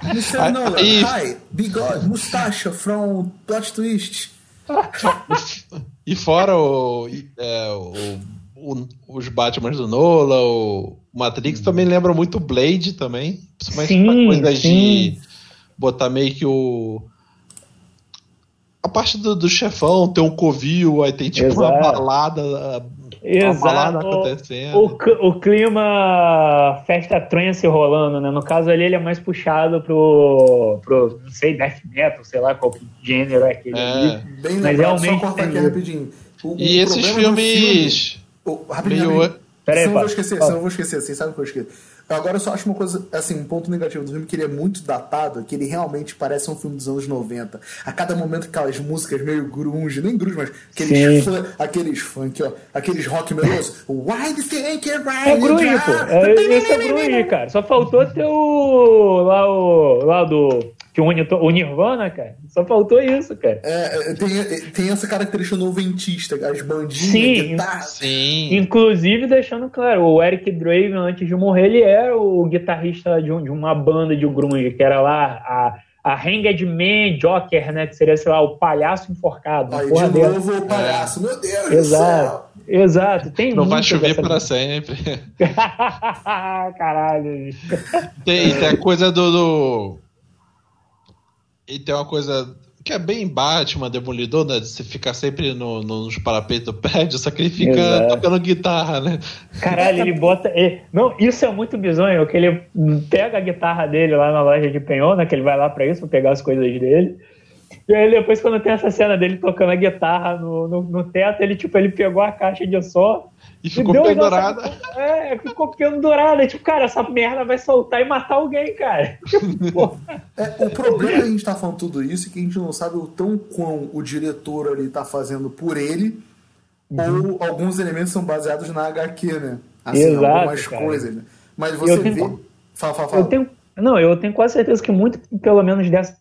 Mr. Nolan, e... hi, Bigode, mustache from Plot Twist. *laughs* e fora o, é, o o, os Batman do Nola, o Matrix também lembra muito Blade também. Principalmente sim, coisa sim. de botar meio que o. A parte do, do chefão, tem um covil, aí tem tipo Exato. uma balada. Exato. Uma balada acontecendo. O, o, clima festa trance rolando, né? No caso ali, ele é mais puxado pro, pro não sei, death metal, sei lá qual gênero é aquele. É. Bem Mas lembrado, realmente. Só cortar aqui rapidinho. O, e o esses filmes. Oh, rapidinho. Peraí, não vou esquecer, não vou esquecer, assim, sabe o que eu esqueci? Agora eu só acho uma coisa, assim, um ponto negativo do filme que ele é muito datado, que ele realmente parece um filme dos anos 90. A cada momento aquelas músicas meio grunge, nem grunge, mas aqueles, fun, aqueles funk, ó, aqueles rock meloso. Why the fake É grunge, pô. É, esse é grunge, cara. Só faltou ter o. lá o. lá do que une o Nirvana, cara. Só faltou isso, cara. É, é tem, tem essa característica noventista, as bandinhas, sim, tá... sim. Inclusive, deixando claro, o Eric Draven, antes de morrer, ele era o guitarrista de, um, de uma banda de grunge, que era lá a, a Hanged Man Joker, né? Que seria, sei lá, o palhaço enforcado. Aí, de dela. novo o palhaço, é. meu Deus Exato. Exato, tem Não vai chover para sempre. *laughs* *laughs* Caralho. Tem, tem a coisa do, do, E tem uma coisa que é bem Batman, Demolidor, né? Você fica sempre no, no, nos parapeitos do prédio, só que ele fica Exato. tocando guitarra, né? Caralho, ele bota. Ele... Não, isso é muito bizonho, que ele pega a guitarra dele lá na loja de penhor, né? Que ele vai lá pra isso, pra pegar as coisas dele. E aí depois, quando tem essa cena dele tocando a guitarra no, no, no teto, ele, tipo, ele pegou a caixa de som e ficou e pendurada. Nossa... É, ficou pendurada. Tipo, cara, essa merda vai soltar e matar alguém, cara. *laughs* é, o problema é a gente tá falando tudo isso é que a gente não sabe o tão quão o diretor ali tá fazendo por ele, uhum. ou alguns elementos são baseados na HQ, né? Assim, Exato, algumas cara. coisas, né? Mas você vê. Tenho... Fala, fala, fala. Eu tenho... Não, eu tenho quase certeza que muito, pelo menos dessa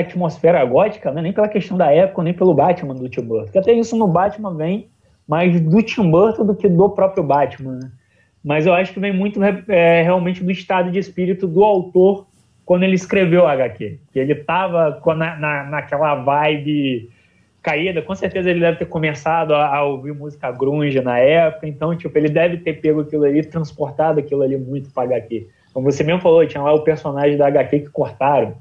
atmosfera gótica, né? nem pela questão da época, nem pelo Batman do Tim Burton. Porque até isso no Batman vem mais do Tim Burton do que do próprio Batman. Né? Mas eu acho que vem muito é, realmente do estado de espírito do autor quando ele escreveu o HQ. Que ele estava na, na, naquela vibe caída, com certeza ele deve ter começado a, a, ouvir música grunge na época, então, tipo, ele deve ter pego aquilo ali, transportado aquilo ali muito para HQ. Como você mesmo falou, tinha lá o personagem da HQ que cortaram.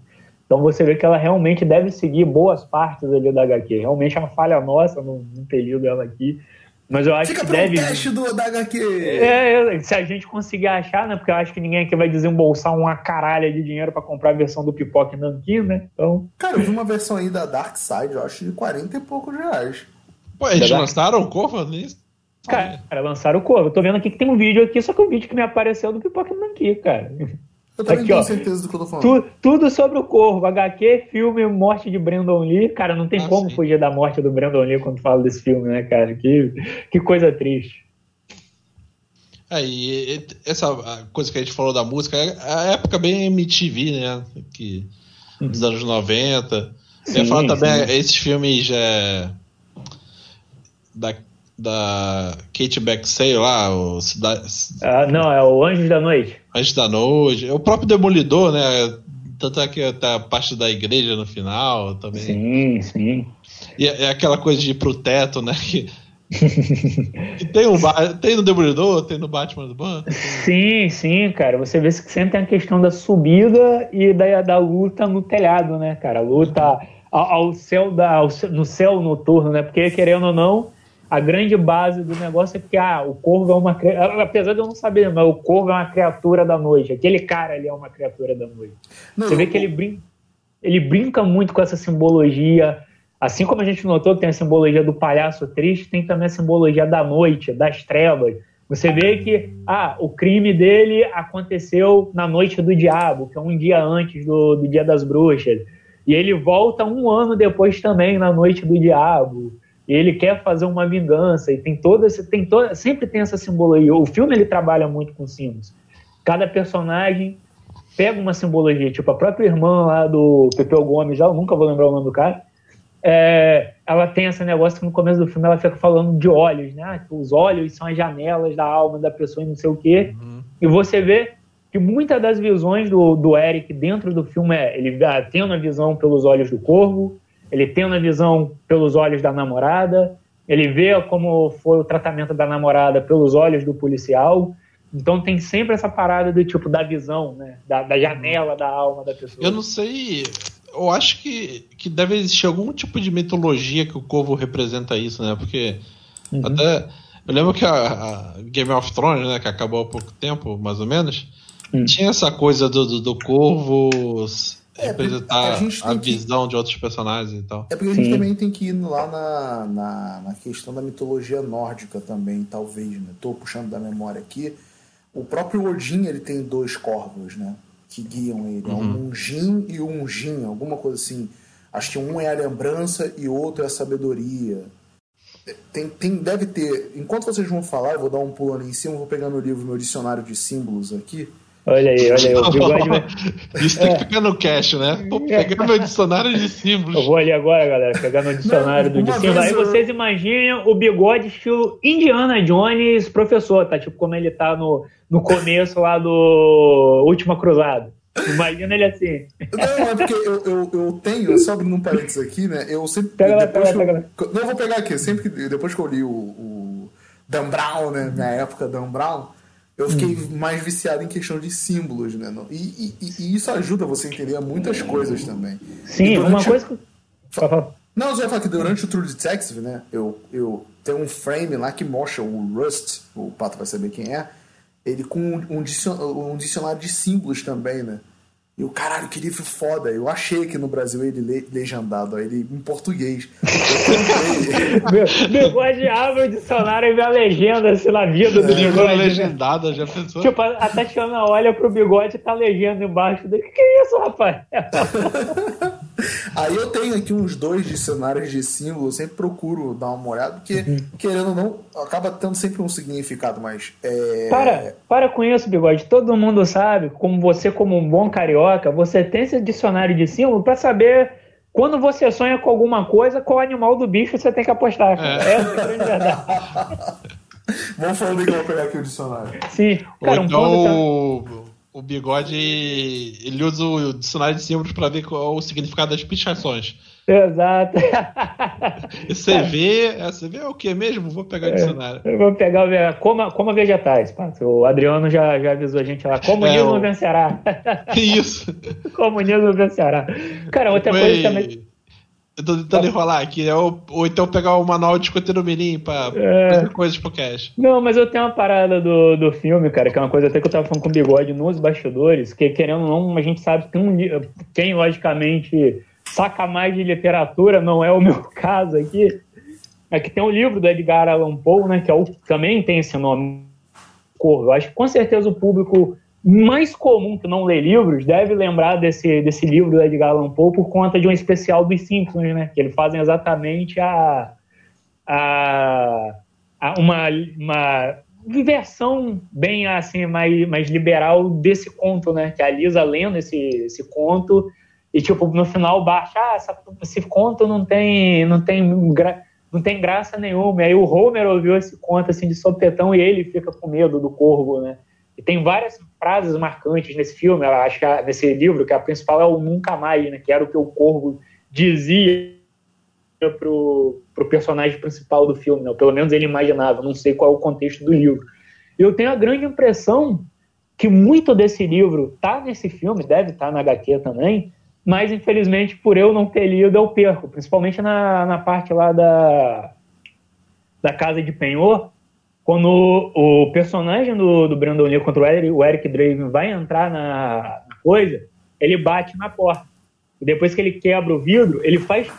Então você vê que ela realmente deve seguir boas partes ali da HQ. Realmente é uma falha nossa não, não ter lido ela aqui. Mas eu acho Fica que deve. teste do, da HQ. É, se a gente conseguir achar, né? Porque eu acho que ninguém aqui vai desembolsar uma caralha de dinheiro para comprar a versão do Pipoca e Nankin, né? Então. Cara, eu vi uma versão aí da Dark Side, eu acho, de 40 e poucos reais. Pô, eles da lançaram o Corvo nisso? Cara, lançaram o Corvo. Eu tô vendo aqui que tem um vídeo aqui, só que o vídeo que me apareceu do Pipoca e Nankin, cara. Eu também Aqui, tenho ó, certeza do que eu tô falando. Tu, tudo sobre o Corvo, HQ, filme, morte de Brandon Lee. Cara, não tem ah, como sim. fugir da morte do Brandon Lee quando fala desse filme, né, cara? Que, que coisa triste. É, e essa coisa que a gente falou da música, é a época bem MTV, né? Que, dos anos 90. Sim, eu ia falar também, sim. esses filmes é, da, da Kate Beckinsale lá, o Cidade... Ah, não, é o Anjos da Noite. Anjos da Noite. É o próprio Demolidor, né? Tanto é que tá a parte da igreja no final também. Sim, sim. E é, é aquela coisa de ir pro teto, né? Que... *laughs* tem, um, tem no Demolidor, tem no Batman do Ban? Sim, sim, cara. Você vê que sempre tem a questão da subida e da, da luta no telhado, né, cara? A luta ao, ao céu da, ao, no céu noturno, né? Porque, querendo ou não, a grande base do negócio é porque ah, o corvo é uma apesar de eu não saber, mas o corvo é uma criatura da noite. Aquele cara ali é uma criatura da noite. Não, Você vê que ele brinca, ele brinca muito com essa simbologia. Assim como a gente notou que tem a simbologia do palhaço triste, tem também a simbologia da noite, das trevas. Você vê que ah, o crime dele aconteceu na noite do diabo, que é um dia antes do, do dia das bruxas. E ele volta um ano depois também na noite do diabo ele quer fazer uma vingança e tem toda esse, tem toda, sempre tem essa simbologia. O filme ele trabalha muito com símbolos. Cada personagem pega uma simbologia, tipo a própria irmã lá do Pepeu Gomes, já eu nunca vou lembrar o nome do cara. É, ela tem esse negócio que no começo do filme ela fica falando de olhos, né? Que os olhos são as janelas da alma da pessoa e não sei o quê. Uhum. E você vê que muitas das visões do, do Eric dentro do filme é ele tendo a visão pelos olhos do corvo, ele tem uma visão pelos olhos da namorada, ele vê como foi o tratamento da namorada pelos olhos do policial. Então tem sempre essa parada do tipo da visão, né? Da, da janela da alma da pessoa. Eu não sei. Eu acho que, que deve existir algum tipo de mitologia que o Corvo representa isso, né? Porque uhum. até. Eu lembro que a, a, Game of Thrones, né, que acabou há pouco tempo, mais ou menos, uhum. tinha essa coisa do, do, do Corvo é, representar a, a visão que... de outros personagens e tal. É porque a gente Sim. também tem que ir lá na, na, na, questão da mitologia nórdica também, talvez, né? Tô puxando da memória aqui. O próprio Odin, ele tem dois corvos, né? Que guiam ele. Uhum. É um Ungin e um Ungin, alguma coisa assim. Acho que um é a lembrança e o outro é a sabedoria. Tem, tem, deve ter. Enquanto vocês vão falar, eu vou dar um pulo ali em cima, vou pegar no livro, meu dicionário de símbolos aqui. Olha aí, olha aí. O bigode vai... Isso tem que ficar no cache, né? Vou pegar meu dicionário de símbolos. Eu vou ali agora, galera, pegar meu dicionário Não, do símbolos. Aí vocês imaginem o bigode estilo Indiana Jones professor, tá? Tipo como ele tá no, no começo lá do Última Cruzada. Imagina ele assim. Não, é porque eu, eu, eu tenho, só abrindo um parênteses aqui, né? Eu sempre. Pega lá, pega, eu, pega Não, vou pegar aqui. Sempre que, depois que eu li o, o Dan Brown, né? Na época, Dan Brown, eu fiquei hum. mais viciado em questão de símbolos, né? E, e, e, isso ajuda você a entender muitas coisas também. Sim, uma coisa que. Não, você vai falar que durante o True Detective, né? Eu, eu tenho um frame lá que mostra o Rust, o Pato vai saber quem é ele com um, dicionário, um dicionário de símbolos também, né? E o caralho, que livro foda. Eu achei aqui no Brasil ele le, legendado, ele em português. bigode abre o dicionário e vê a legenda, assim, na vida do é, bigode. legendada, já pensou? Tipo, a Tatiana olha pro bigode e tá legenda embaixo dele. Que que é isso, rapaz? Aí eu tenho aqui uns dois dicionários de símbolos, sempre procuro dar uma olhada, porque, uhum. querendo ou não, acaba tendo sempre um significado, mas. É... Para, para com isso, bigode. Todo mundo sabe, como você, como um bom carioca, você tem esse dicionário de símbolos para saber quando você sonha com alguma coisa, qual animal do bicho você tem que apostar. É. Essa é a grande verdade. *laughs* Vamos que eu vou pegar aqui o dicionário. Sim. Cara, então, um o bigode ele usa o dicionário de símbolos para ver qual é o significado das pichações. Exato. Você vê, você vê o que mesmo? Vou pegar o dicionário. Eu vou pegar o coma, coma vegetais. O Adriano já, já avisou a gente lá. Comunismo é, o... vencerá. *laughs* Isso. *laughs* Comunismo vencerá. Cara, outra Foi... coisa também. Eu tô tentando enrolar aqui, é ou, ou então pegar o manual de escoteiro mirim pra é... fazer coisas pro cash. Não, mas eu tenho uma parada do, do filme, cara, que é uma coisa até que eu tava falando com o Bigode nos bastidores, que querendo ou não, a gente sabe que um, quem logicamente saca mais de literatura, não é o meu *laughs* caso aqui, é que tem um livro do Edgar Allan Poe, né, que é o, também tem esse nome, Corvo. Acho que com certeza o público mais comum que não lê livros deve lembrar desse, desse livro do Edgar Allan Poe por conta de um especial dos Simpsons, né? Que eles fazem exatamente a, a, a uma, uma versão bem assim mais, mais liberal desse conto, né? Que a Lisa lendo esse, esse conto e tipo no final baixa, ah, essa, esse conto não tem não tem gra, não tem graça nenhuma. E aí o Homer ouviu esse conto assim de sopetão e ele fica com medo do corvo, né? E tem várias frases marcantes nesse filme, acho que a, nesse livro, que a principal é o Nunca Mais, né, que era o que o Corvo dizia pro, pro personagem principal do filme, né, pelo menos ele imaginava, não sei qual é o contexto do livro. Eu tenho a grande impressão que muito desse livro tá nesse filme, deve estar tá na HQ também, mas infelizmente por eu não ter lido eu perco, principalmente na, na parte lá da, da Casa de Penhor, quando o, o personagem do, do Brandon Lee contra o Eric, o Eric Draven vai entrar na, na coisa, ele bate na porta. E depois que ele quebra o vidro, ele faz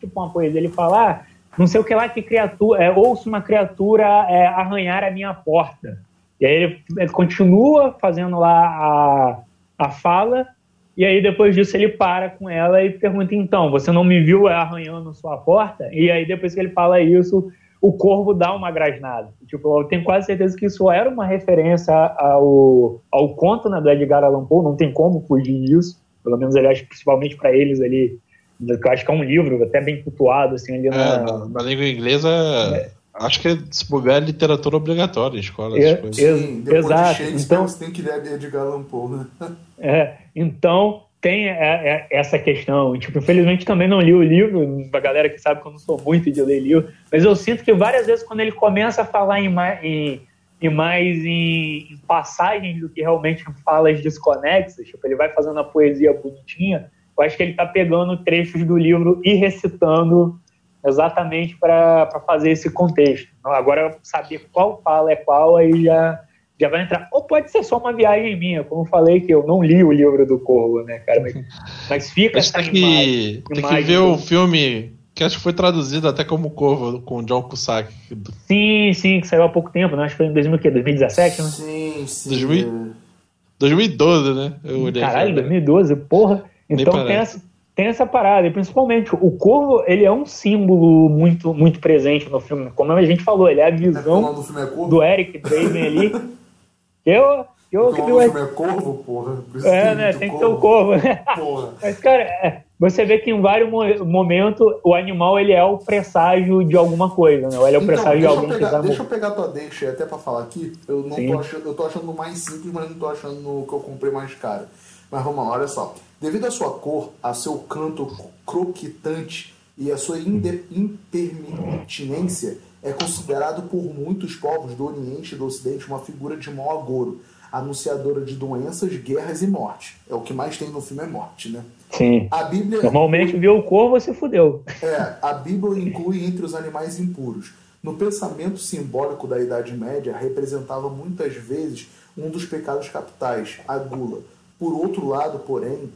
tipo uma coisa, ele fala, ah, não sei o que lá, que criatura, é, ouço uma criatura é, arranhar a minha porta. E aí ele, ele, continua fazendo lá a, a fala, e aí depois disso ele para com ela e pergunta, então, você não me viu arranhando sua porta? E aí depois que ele fala isso, o corvo dá uma grasnada. Tipo, eu tenho quase certeza que isso era uma referência ao, ao conto né, do Edgar Allan Poe, não tem como fugir disso. Pelo menos, aliás, principalmente para eles ali, que eu acho que é um livro até bem cultuado, assim, ali na... É, na língua inglesa... É. Acho que se bugar é literatura obrigatória em escola. É, Sim, exato. De então, você tem que ler Edgar Allan Poe, né? *laughs* É, então tem é, é, essa questão. Tipo, infelizmente também não li o livro, a galera que sabe que eu não sou muito de ler livro, mas eu sinto que várias vezes quando ele começa a falar em, em, em mais em, em, passagens do que realmente falas desconexas, tipo, ele vai fazendo a poesia bonitinha, eu acho que ele está pegando trechos do livro e recitando exatamente para fazer esse contexto. Agora, saber qual fala é qual, aí já já vai entrar. Ou pode ser só uma viagem minha, como eu falei que eu não li o livro do Corvo, né, cara? Mas, *laughs* mas fica essa tem imagem, que, tem que ver o filme que acho que foi traduzido até como Corvo, com o John Cusack. Sim, sim, que saiu há pouco tempo, né? Acho que foi em 2017, né? Sim, sim. 2000, 2012, né? Eu Caralho, 2012, porra. Então tem essa, tem essa parada, e principalmente o Corvo, ele é um símbolo muito, muito presente no filme. Como a gente falou, ele é a visão é do, é do Eric Draven ali. Eu, eu que o filme é corvo, porra. É, né? Tem que ser o corvo. Porra. *laughs* Mas, cara, é, você vê que em vários momentos o animal ele é o presságio de alguma coisa, né? Ou ele é o então, presságio de alguém pegar, que tá Deixa eu pegar tua deixa até pra falar aqui. Eu não tô achando, eu tô achando mais simples, mas não tô achando que eu comprei mais caro. Mas vamos lá, olha só. Devido à sua cor, a seu canto croquitante e a sua impertinência, é considerado por muitos povos do Oriente e do Ocidente uma figura de mau agouro, anunciadora de doenças, guerras e morte. É o que mais tem no filme é morte, né? Sim. A Bíblia Normalmente viu o corvo, você fudeu. É, a Bíblia inclui entre os animais impuros. No pensamento simbólico da Idade Média, representava muitas vezes um dos pecados capitais, a gula. Por outro lado, porém,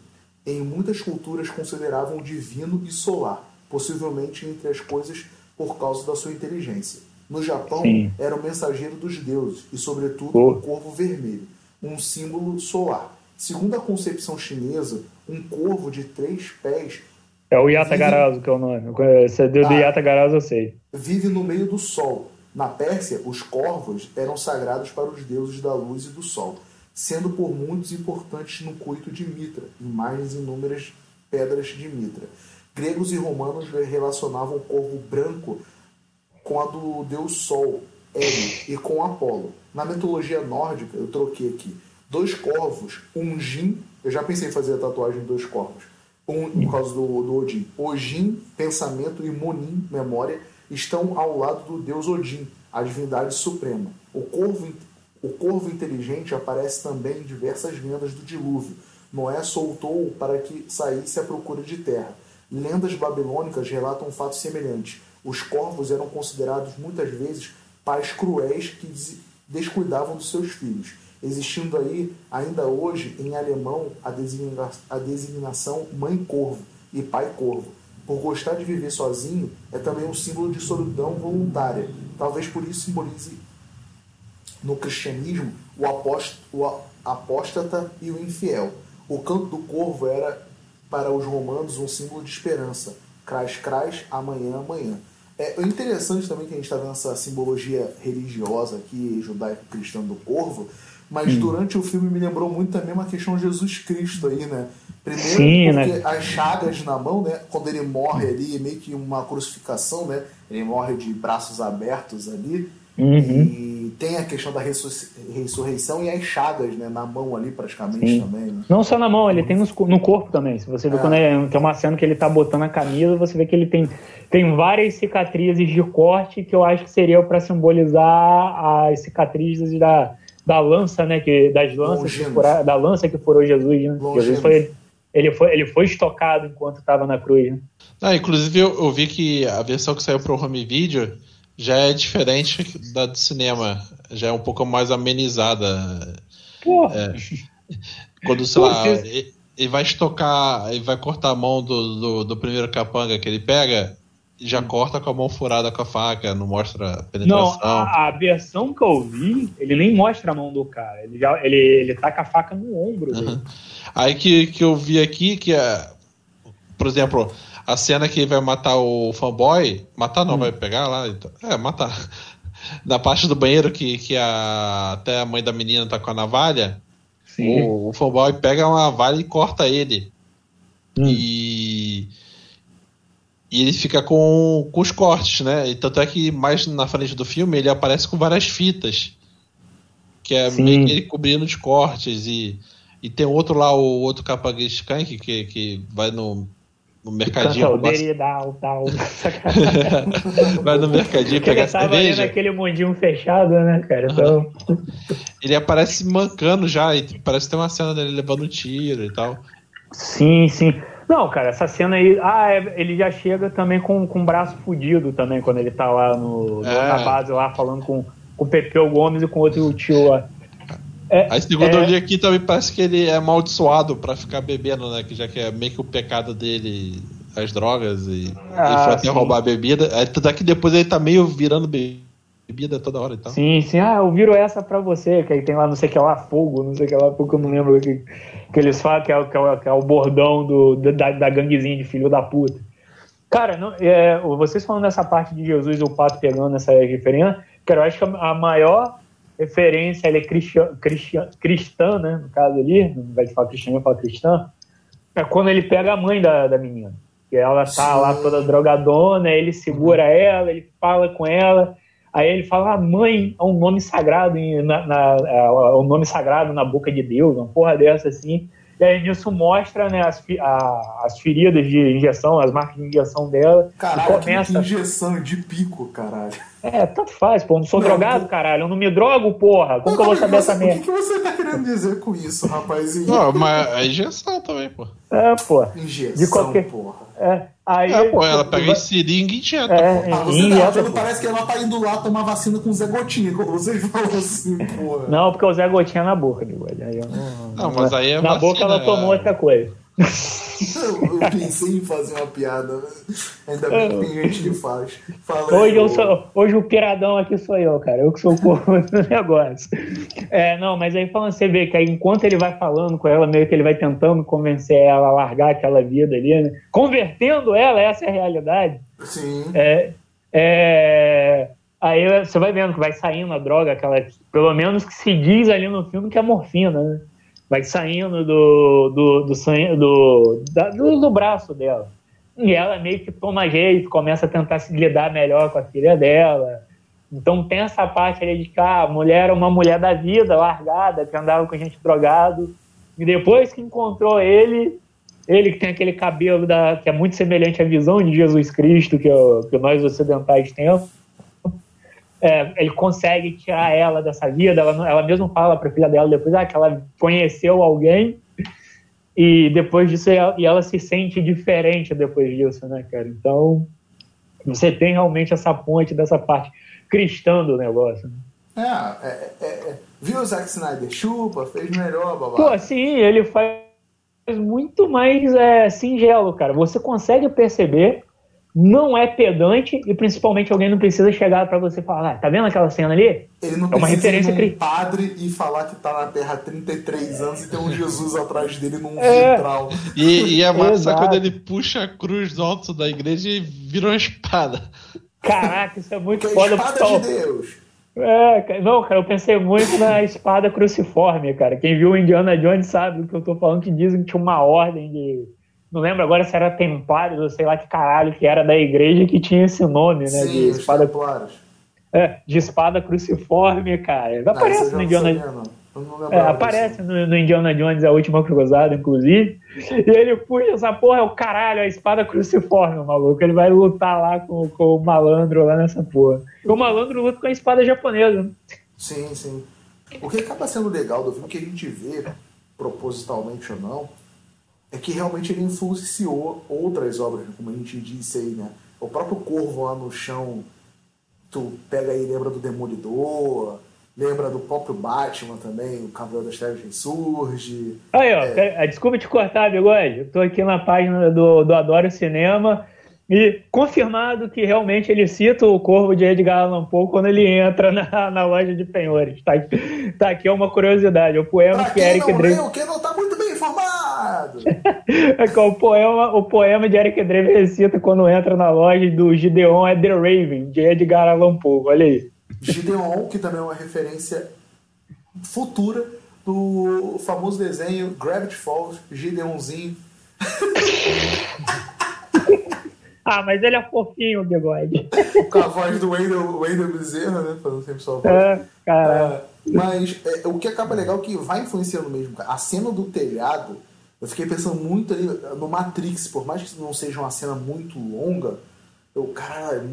em muitas culturas consideravam o divino e solar, possivelmente entre as coisas por causa da sua inteligência. No Japão, Sim. era o mensageiro dos deuses e, sobretudo, o um corvo vermelho, um símbolo solar. Segundo a concepção chinesa, um corvo de três pés. É o Yatagarasu vive... que é o nome. Esse é do ah, Yatagarasu, eu sei. Vive no meio do sol. Na Pérsia, os corvos eram sagrados para os deuses da luz e do sol, sendo por muitos importantes no culto de Mitra, imagens inúmeras pedras de Mitra. Gregos e romanos relacionavam o corvo branco com a do deus Sol, Hélio, e com Apolo. Na mitologia nórdica, eu troquei aqui, dois corvos, um Jin, eu já pensei em fazer a tatuagem de dois corvos, um por causa do, do Odin. Ojin, pensamento, e Monin, memória, estão ao lado do deus Odin, a divindade suprema. O corvo, o corvo inteligente aparece também em diversas lendas do dilúvio. Noé soltou-o para que saísse à procura de terra. Lendas babilônicas relatam um fato semelhante. Os corvos eram considerados muitas vezes pais cruéis que descuidavam dos seus filhos, existindo aí, ainda hoje, em alemão, a, designa a designação mãe corvo e pai corvo. Por gostar de viver sozinho, é também um símbolo de solidão voluntária. Talvez por isso simbolize no cristianismo o, apóstata, o apóstata e o infiel. O canto do corvo era para os romanos um símbolo de esperança. Crais, crais, amanhã, amanhã. É interessante também que a gente está vendo essa simbologia religiosa aqui, judaico-cristã do corvo, mas hum. durante o filme me lembrou muito também uma questão de Jesus Cristo aí, né? Primeiro Sim, porque né? as chagas na mão, né? Quando ele morre ali, meio que uma crucificação, né? Ele morre de braços abertos ali. Uhum. E tem a questão da ressurreição e as chagas né, na mão ali, praticamente Sim. também. Né? Não só na mão, ele tem no corpo também. Se você ver é. quando ele, tem uma cena que ele tá botando a camisa, você vê que ele tem, tem várias cicatrizes de corte que eu acho que seriam para simbolizar as cicatrizes da, da lança, né? Que, das lanças que fura, da lança que furou Jesus. Né? Jesus foi, ele, foi, ele foi estocado enquanto estava na cruz. Né? Ah, inclusive eu, eu vi que a versão que saiu para o home video já é diferente da do cinema. Já é um pouco mais amenizada. É, quando, sei lá, ele, ele, vai estocar, ele vai cortar a mão do, do, do, primeiro capanga que ele pega, já corta com a mão furada com a faca, não mostra a penetração. Não, a, a versão que eu vi, ele nem mostra a mão do cara. Ele, já, ele, ele tá com a faca no ombro. Uhum. Aí que, que eu vi aqui, que é. Por exemplo, a cena que vai matar o fanboy. Matar não, hum. vai pegar lá. Então, é, matar. *laughs* Na parte do banheiro que, que a, até a mãe da menina tá com a navalha. O, o fanboy pega uma navalha e corta ele. Hum. E. E ele fica com, com os cortes, né? E tanto é que mais na frente do filme ele aparece com várias fitas. Que é Sim. meio que ele cobrindo os cortes. E, e tem outro lá, o outro capaguete Skank, que, que vai no, no mercadinho. *laughs* Vai no mercadinho pegar ele tava cerveja. aquele mundinho fechado, né, cara? Então... ele aparece mancando já, e parece ter uma cena dele levando um tiro e tal. Sim, sim. Não, cara, essa cena aí. Ah, é, ele já chega também com, com o braço fudido também, quando ele tá lá no, é. na base lá falando com, com o Pepeu Gomes e com outro tio lá. É, Aí segundo é... eu li aqui também parece que ele é amaldiçoado para ficar bebendo, né? Que já que é meio que o pecado dele as drogas e ah, ele foi até roubar a bebida. Aí tudo que depois ele tá meio virando bebida toda hora e tal. Sim, sim. Ah, eu viro essa pra você, que aí tem lá não sei o que lá, fogo, não sei o que lá, porque eu não lembro que, que eles falam que é, que é, que é o bordão do, da, da ganguezinha de filho da puta. Cara, não, é, vocês falando dessa parte de Jesus e o pato pegando essa referência, cara, eu acho que a maior referência ela é cristã, cristã, cristã, né? No caso ali, não vai falar cristã, fala cristã. É quando ele pega a mãe da, da menina. E ela tá lá toda drogadona, ele segura uhum. ela, ele fala com ela. Aí ele fala, ah, mãe é um nome sagrado, na, na, é um nome sagrado na boca de Deus, uma porra dessa assim. E aí nisso mostra né, as, a, as feridas de injeção, as marcas de injeção dela. Caralho, começa... que injeção de pico, caralho. É, tanto faz, pô. Eu não sou não, drogado, que... caralho. Eu não me drogo, porra. Como não, que eu vou saber essa merda? O que, que, você tá querendo dizer com isso, rapazinho? Não, mas é injeção também, pô. É, pô. Injeção, de qualquer... porra. É, aí, é, pô, ela pega vai... seringa e injeta. É, ah, você injeta, tá parece que ela tá indo lá tomar vacina com o Zé Gotinha, como você falou assim, porra. Não, porque o Zé Gotinha é na boca, bigode. Aí eu não, não, mas aí é Na vacina, boca ela tomou outra coisa. Eu, eu pensei em fazer uma piada, ainda bem que tem gente que faz. Fala hoje, aí, eu sou, hoje o piradão aqui sou eu, cara. Eu que sou o corpo *laughs* do negócio. É, não, mas aí falando, você vê que aí, enquanto ele vai falando com ela, meio que ele vai tentando convencer ela a largar aquela vida ali, né? Convertendo ela, essa é a realidade. Sim. É, é, aí você vai vendo que vai saindo a droga, aquela, pelo menos que se diz ali no filme que é morfina, né? Vai saindo do, do, do, do, da, do, do braço dela. E ela meio que toma jeito, começa a tentar se lidar melhor com a filha dela. Então tem essa parte ali de que ah, a mulher era uma mulher da vida, largada, que andava com gente drogado. E depois que encontrou ele, ele que tem aquele cabelo da, que é muito semelhante à visão de Jesus Cristo que, que nós ocidentais temos, é, ele consegue tirar ela dessa vida. Ela, ela mesmo fala para a filha dela depois ah, que ela conheceu alguém e depois disso ela, e ela se sente diferente depois disso, né, cara? Então você tem realmente essa ponte dessa parte cristã do negócio. Né? É, é, é, é, viu o Zack Snyder? Chupa, fez melhor, babá. Pô, sim, ele faz muito mais é, singelo, cara. Você consegue perceber não é pedante e principalmente alguém não precisa chegar para você falar, ah, tá vendo aquela cena ali? Ele não é uma referência ir um padre e falar que tá na Terra há 33 anos e tem um Jesus atrás dele num é. vitral. E, e é massa quando ele puxa a cruz do alto da igreja e vira uma espada. Caraca, isso é muito que foda. Espada de Deus. É, não, cara, eu pensei muito na espada cruciforme, cara. Quem viu o Indiana Jones sabe do que eu tô falando, que dizem que tinha uma ordem de não lembro agora se era Templários ou sei lá que caralho que era da igreja que tinha esse nome, né? Sim, de espada. Templários. É, de espada cruciforme, cara. Aparece no Indiana Jones. É, aparece no, no, Indiana Jones a última cruzada, inclusive. E ele puxa essa porra, é o caralho, a espada cruciforme, maluco. Ele vai lutar lá com, com o malandro lá nessa porra. E o malandro luta com a espada japonesa. Sim, sim. O que acaba sendo legal do filme que a gente vê, propositalmente ou não, é que realmente ele influenciou outras obras, como a gente disse aí, né? O próprio Corvo lá no chão, tu pega aí lembra do Demolidor, lembra do próprio Batman também, o Cavaleiro das Trevas ressurge. Aí, ó, é... desculpa te cortar, Bigode, eu tô aqui na página do, do Adoro Cinema e confirmado que realmente ele cita o Corvo de Edgar Allan Poe quando ele entra na, na loja de penhores. Tá, tá aqui é uma curiosidade, o poema pra que Eric Drake... O que não tá muito bem informado! *laughs* é o, poema, o poema de Eric Drake recita quando entra na loja do Gideon é The Raven, de Edgar Allan Poe, olha aí. Gideon, que também é uma referência futura do famoso desenho Gravity Falls, Gideonzinho. *laughs* Ah, mas ele é fofinho, o bigode. Com a voz do Wendel, Wendel Bezerra, né? Fazendo sempre sua voz. É, cara. É, mas é, o que acaba legal é que vai influenciando mesmo. A cena do telhado, eu fiquei pensando muito ali no Matrix, por mais que não seja uma cena muito longa, eu, cara,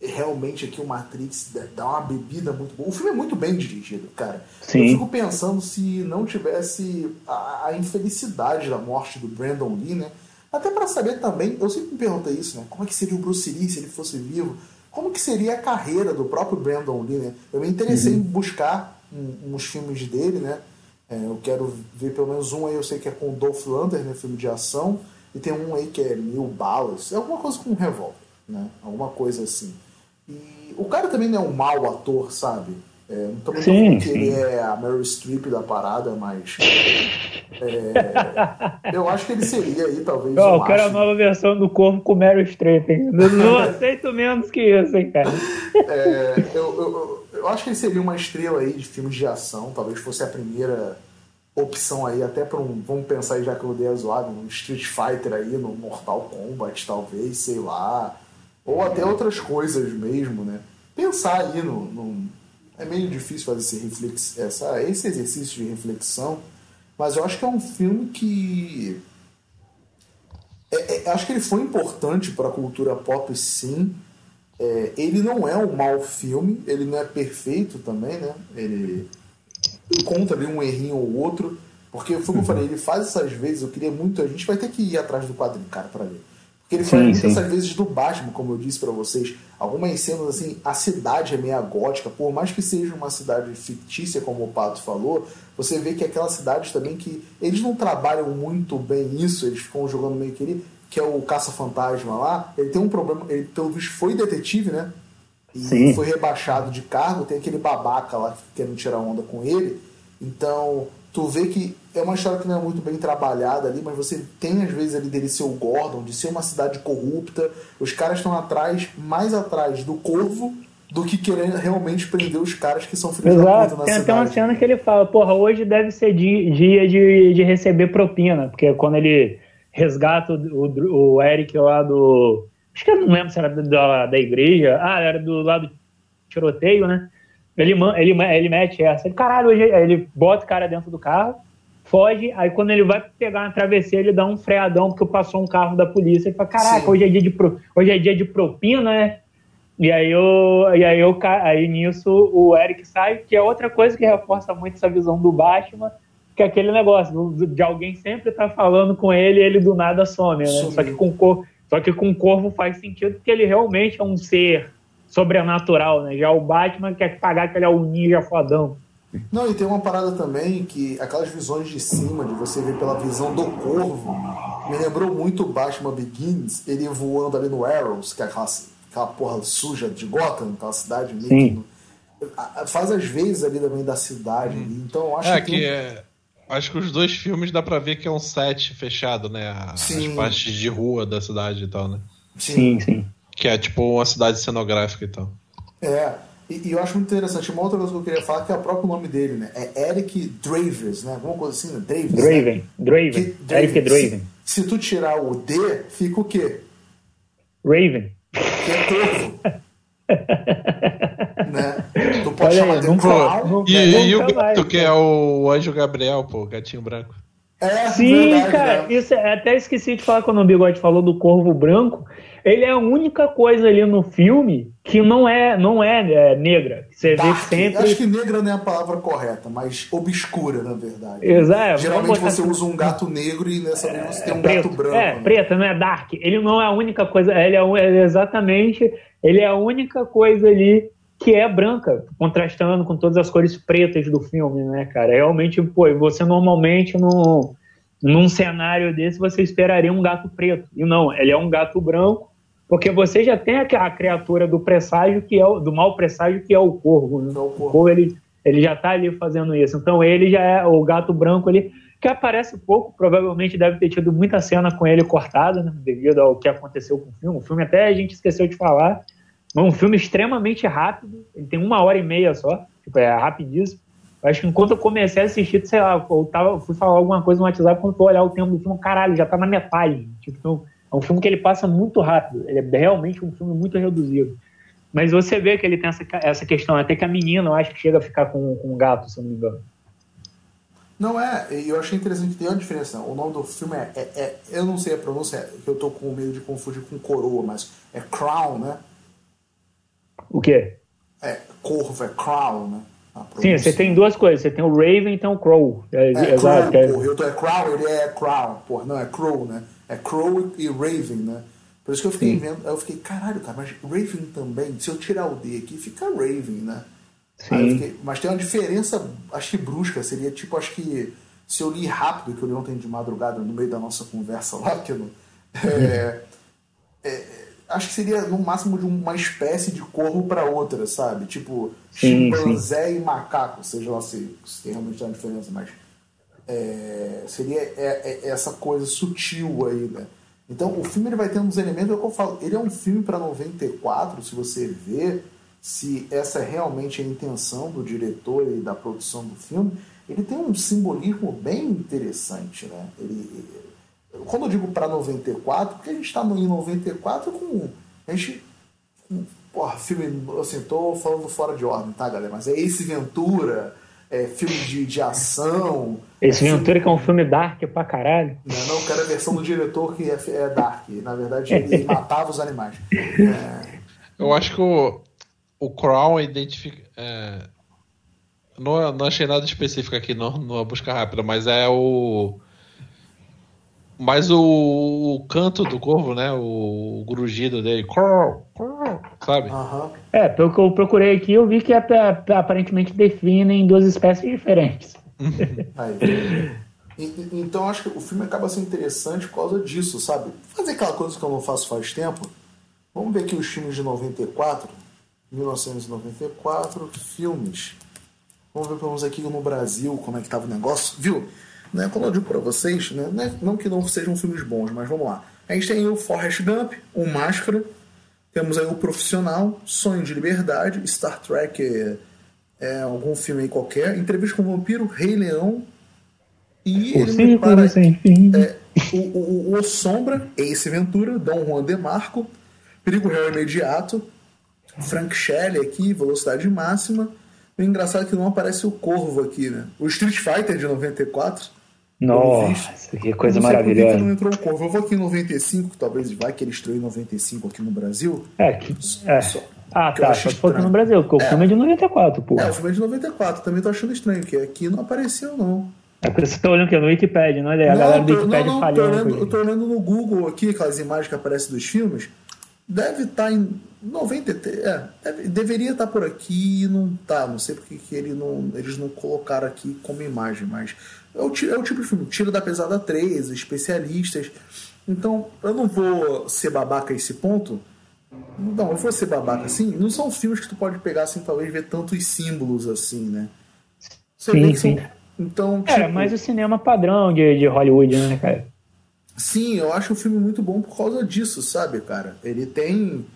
realmente aqui o Matrix dá uma bebida muito boa. O filme é muito bem dirigido, cara. Sim. Eu fico pensando se não tivesse a, a infelicidade da morte do Brandon Lee, né? Até para saber também, eu sempre me perguntei isso, né? Como é que seria o Bruce Lee se ele fosse vivo? Como que seria a carreira do próprio Brandon Lee, né? Eu me interessei uhum. em buscar um, uns filmes dele, né? É, eu quero ver pelo menos um aí, eu sei que é com o Dolph Lundgren, né? Filme de ação. E tem um aí que é Mil Balas. É alguma coisa com um revólver, né? Alguma coisa assim. E o cara também não é um mau ator, sabe? É, não tô falando que ele é a Meryl Streep da parada, mas. É, eu acho que ele seria aí, talvez. Oh, eu quero a nova versão do corpo com Meryl Streep, hein? Não, não *laughs* aceito menos que isso, hein, cara. É, eu, eu, eu, acho que ele seria uma estrela aí de filmes de ação, talvez fosse a primeira opção aí, até para um. Vamos pensar aí, já que eu dei a zoada, um Street Fighter aí, no Mortal Kombat, talvez, sei lá. Ou até outras coisas mesmo, né? Pensar aí no, no é meio difícil fazer esse, reflex, essa, esse exercício de reflexão Mas eu acho que é um filme que. É, é, acho que ele foi importante para a cultura pop, sim. É, ele não é um mau filme, ele não é perfeito também, né? Ele encontra ali um errinho ou outro. Porque foi como eu falei, ele faz essas vezes, eu queria muito. A gente vai ter que ir atrás do quadrinho, cara, para ver. Porque ele faz muitas essas vezes do Batman, como eu disse para vocês. Algumas cenas assim, a cidade é meio gótica, por mais que seja uma cidade fictícia, como o Pato falou, você vê que aquela cidade também que eles não trabalham muito bem isso, eles ficam jogando meio que ele, que é o caça-fantasma lá, ele tem um problema, ele pelo visto foi detetive, né? E Sim. foi rebaixado de cargo, tem aquele babaca lá querendo tirar onda com ele. Então, tu vê que é uma história que não é muito bem trabalhada ali, mas você tem às vezes ali dele ser o Gordon, de ser uma cidade corrupta. Os caras estão atrás, mais atrás do corvo do que querendo realmente prender os caras que são filhos Exato. da puta na tem cidade. Tem uma cena que ele fala, porra, hoje deve ser dia de, de receber propina, porque quando ele resgata o, o, Eric lá do... Acho que eu não lembro se era da, da igreja. Ah, era do lado do tiroteio, né? Ele, ele, ele mete essa. Ele, caralho, hoje ele bota o cara dentro do carro, foge, aí quando ele vai pegar uma travesseira, ele dá um freadão porque passou um carro da polícia. Ele fala, caraca, hoje é, dia de pro, hoje é dia de propina, né? E aí, eu, e aí, eu, aí nisso o Eric sai, que é outra coisa que reforça muito essa visão do Batman, que é aquele negócio de alguém sempre tá falando com ele e ele do nada some, né? Só que, com, só que com o corvo faz sentido porque ele realmente é um ser sobrenatural, né? Já o Batman quer pagar que ele é o ninja fodão. Não, e tem uma parada também que aquelas visões de cima, de você ver pela visão do corvo, me lembrou muito o Batman Begins, ele voando ali no Arrows, que é aquela, aquela porra suja de Gotham, aquela cidade Sim. Faz as vezes ali também da cidade. Hum. Então eu acho é, que. que é... Acho que os dois filmes dá pra ver que é um set fechado, né? As partes de rua da cidade e tal, né? Sim, sim. Que é tipo uma cidade cenográfica e tal. É, e, e, eu acho muito interessante. Uma outra coisa que eu queria falar que é o próprio nome dele, né? É Eric Dravers, né? Alguma coisa assim, né? Davis. Draven. Né? Draven. Que, Eric Draven. Se, se, tu tirar o D, fica o quê? Raven. Que é. *laughs* *laughs* né? Tu pode Olha chamar aí, de nunca, clown. E, e, e o gato que é o Anjo Gabriel, pô, gatinho branco. É, Sim, verdade, cara, né? isso é, até esqueci de falar quando o Bigode falou do corvo branco ele é a única coisa ali no filme que não é não é, é negra. Você Dark. vê sempre. Acho que negra não é a palavra correta, mas obscura, na verdade. Exato. Geralmente você assim. usa um gato negro e nessa vez você tem um preto. gato branco. É, né? preto, não é dark. Ele não é a única coisa. Ele é, é exatamente. Ele é a única coisa ali que é branca, contrastando com todas as cores pretas do filme, né, cara? Realmente, pô, você normalmente não. Num cenário desse, você esperaria um gato preto. E não, ele é um gato branco porque você já tem a, criatura do presságio, que é o, do mal presságio, que é o corvo. Né? O corvo ele, ele já está ali fazendo isso. Então ele já é o gato branco ali, que aparece pouco, provavelmente deve ter tido muita cena com ele cortada, né? devido ao que aconteceu com o filme. O filme até a gente esqueceu de falar. É um filme extremamente rápido, ele tem uma hora e meia só, tipo, é rapidíssimo. acho que enquanto eu comecei a assistir, sei lá, eu tava, fui falar alguma coisa no WhatsApp, quando eu olhar o tempo do filme, caralho, já tá na metade. Tipo, então, é um filme que ele passa muito rápido, ele é realmente um filme muito reduzido. Mas você vê que ele tem essa, essa questão, até que a menina, eu acho que chega a ficar com, com um gato, se eu não me engano. Não é, e eu achei interessante, tem uma diferença. O nome do filme é, é, é eu não sei a pronúncia, que eu tô com medo de confundir com coroa, mas é Crown, né? O quê? É, corvo, é Crown, né? Sim, você tem duas coisas. Você tem o Raven e tem o Crow. É, é exato. Crow, é. porra. Eu tô, é Crow, ele é Crown. Porra, não, é Crow, né? É Crow e Raven, né? Por isso que eu fiquei Sim. vendo. Eu fiquei, caralho, cara, mas Raven também, se eu tirar o D aqui, fica Raven, né? Fiquei, mas tem uma diferença, acho que brusca, seria tipo, acho que se eu li rápido, que eu li ontem de madrugada, no meio da nossa conversa lá, que não, é, é, acho que seria no máximo de uma espécie de corvo para outra, sabe? Tipo, sim, chimpanzé sim. e macaco, seja lá se, se tem realmente uma diferença, mas é, seria é, é, essa coisa sutil aí, né? Então o filme ele vai ter uns elementos, é o que eu falo, ele é um filme para 94, se você vê se essa é realmente a intenção do diretor e da produção do filme, ele tem um simbolismo bem interessante, né? Ele, quando eu digo para 94, porque a gente está em 94 com. A gente. Com, porra, filme. Assim, tô falando fora de ordem, tá, galera? Mas é esse Ventura, é, filme de, de ação. Esse Ventura que é um filme dark pra caralho. Não, não, quero a versão do diretor que é, é dark. Na verdade, ele matava os animais. É... Eu acho que o, o Crown identifica. É... Não, não achei nada específico aqui, não, numa busca rápida, mas é o. Mas o, o, canto do corvo, né? O, o grugido dele. Sabe? Uhum. É, pelo que eu procurei aqui, eu vi que é, aparentemente definem duas espécies diferentes. Aí, então acho que o filme acaba sendo interessante por causa disso, sabe? Fazer aquela coisa que eu não faço faz tempo. Vamos ver aqui os filmes de 94. 1994, filmes. Vamos ver pelo menos aqui no Brasil como é que tava o negócio. Viu? Né? Quando eu digo para vocês, né? É, não que não sejam filmes bons, mas vamos lá. A gente tem o Forrest Gump, o Máscara, temos aí o Profissional, Sonho de Liberdade, Star Trek, é, é algum filme aí qualquer, Entrevista com o Vampiro, Rei Leão e o ele para, é, o, o, o, Sombra, Ace Ventura, Dom Juan de Marco, Perigo Real Imediato, Frank Shelley aqui, Velocidade Máxima. O engraçado é que não aparece o Corvo aqui, né? O Street Fighter de 94 nossa, que coisa maravilhosa. Por que não entrou o? Eu vou aqui em 95, que talvez vai que ele estreou em 95 aqui no Brasil. É, que, é. Só, ah, tá. Só se for aqui no Brasil, porque o é. filme é de 94, pô. É, o filme é de 94. Também tô achando estranho, que aqui não apareceu, não. É porque você tá olhando que no Wikipedia, não é? A não, galera do Wikipedia não, não, falhando. Tô olhando, eu tô olhando no Google aqui, aquelas imagens que aparecem dos filmes. Deve estar tá em 93. É, deve, deveria estar tá por aqui e não tá. Não sei porque que ele não, eles não colocaram aqui como imagem, mas é o, é o tipo de filme, tira da pesada 3, especialistas. Então, eu não vou ser babaca a esse ponto. Não, eu vou ser babaca assim. Não são filmes que tu pode pegar assim, talvez ver tantos símbolos assim, né? Você sim, sim. São... Então, é, tipo... É, mas o cinema padrão de, de Hollywood, né, cara? Sim, eu acho o filme muito bom por causa disso, sabe, cara? Ele tem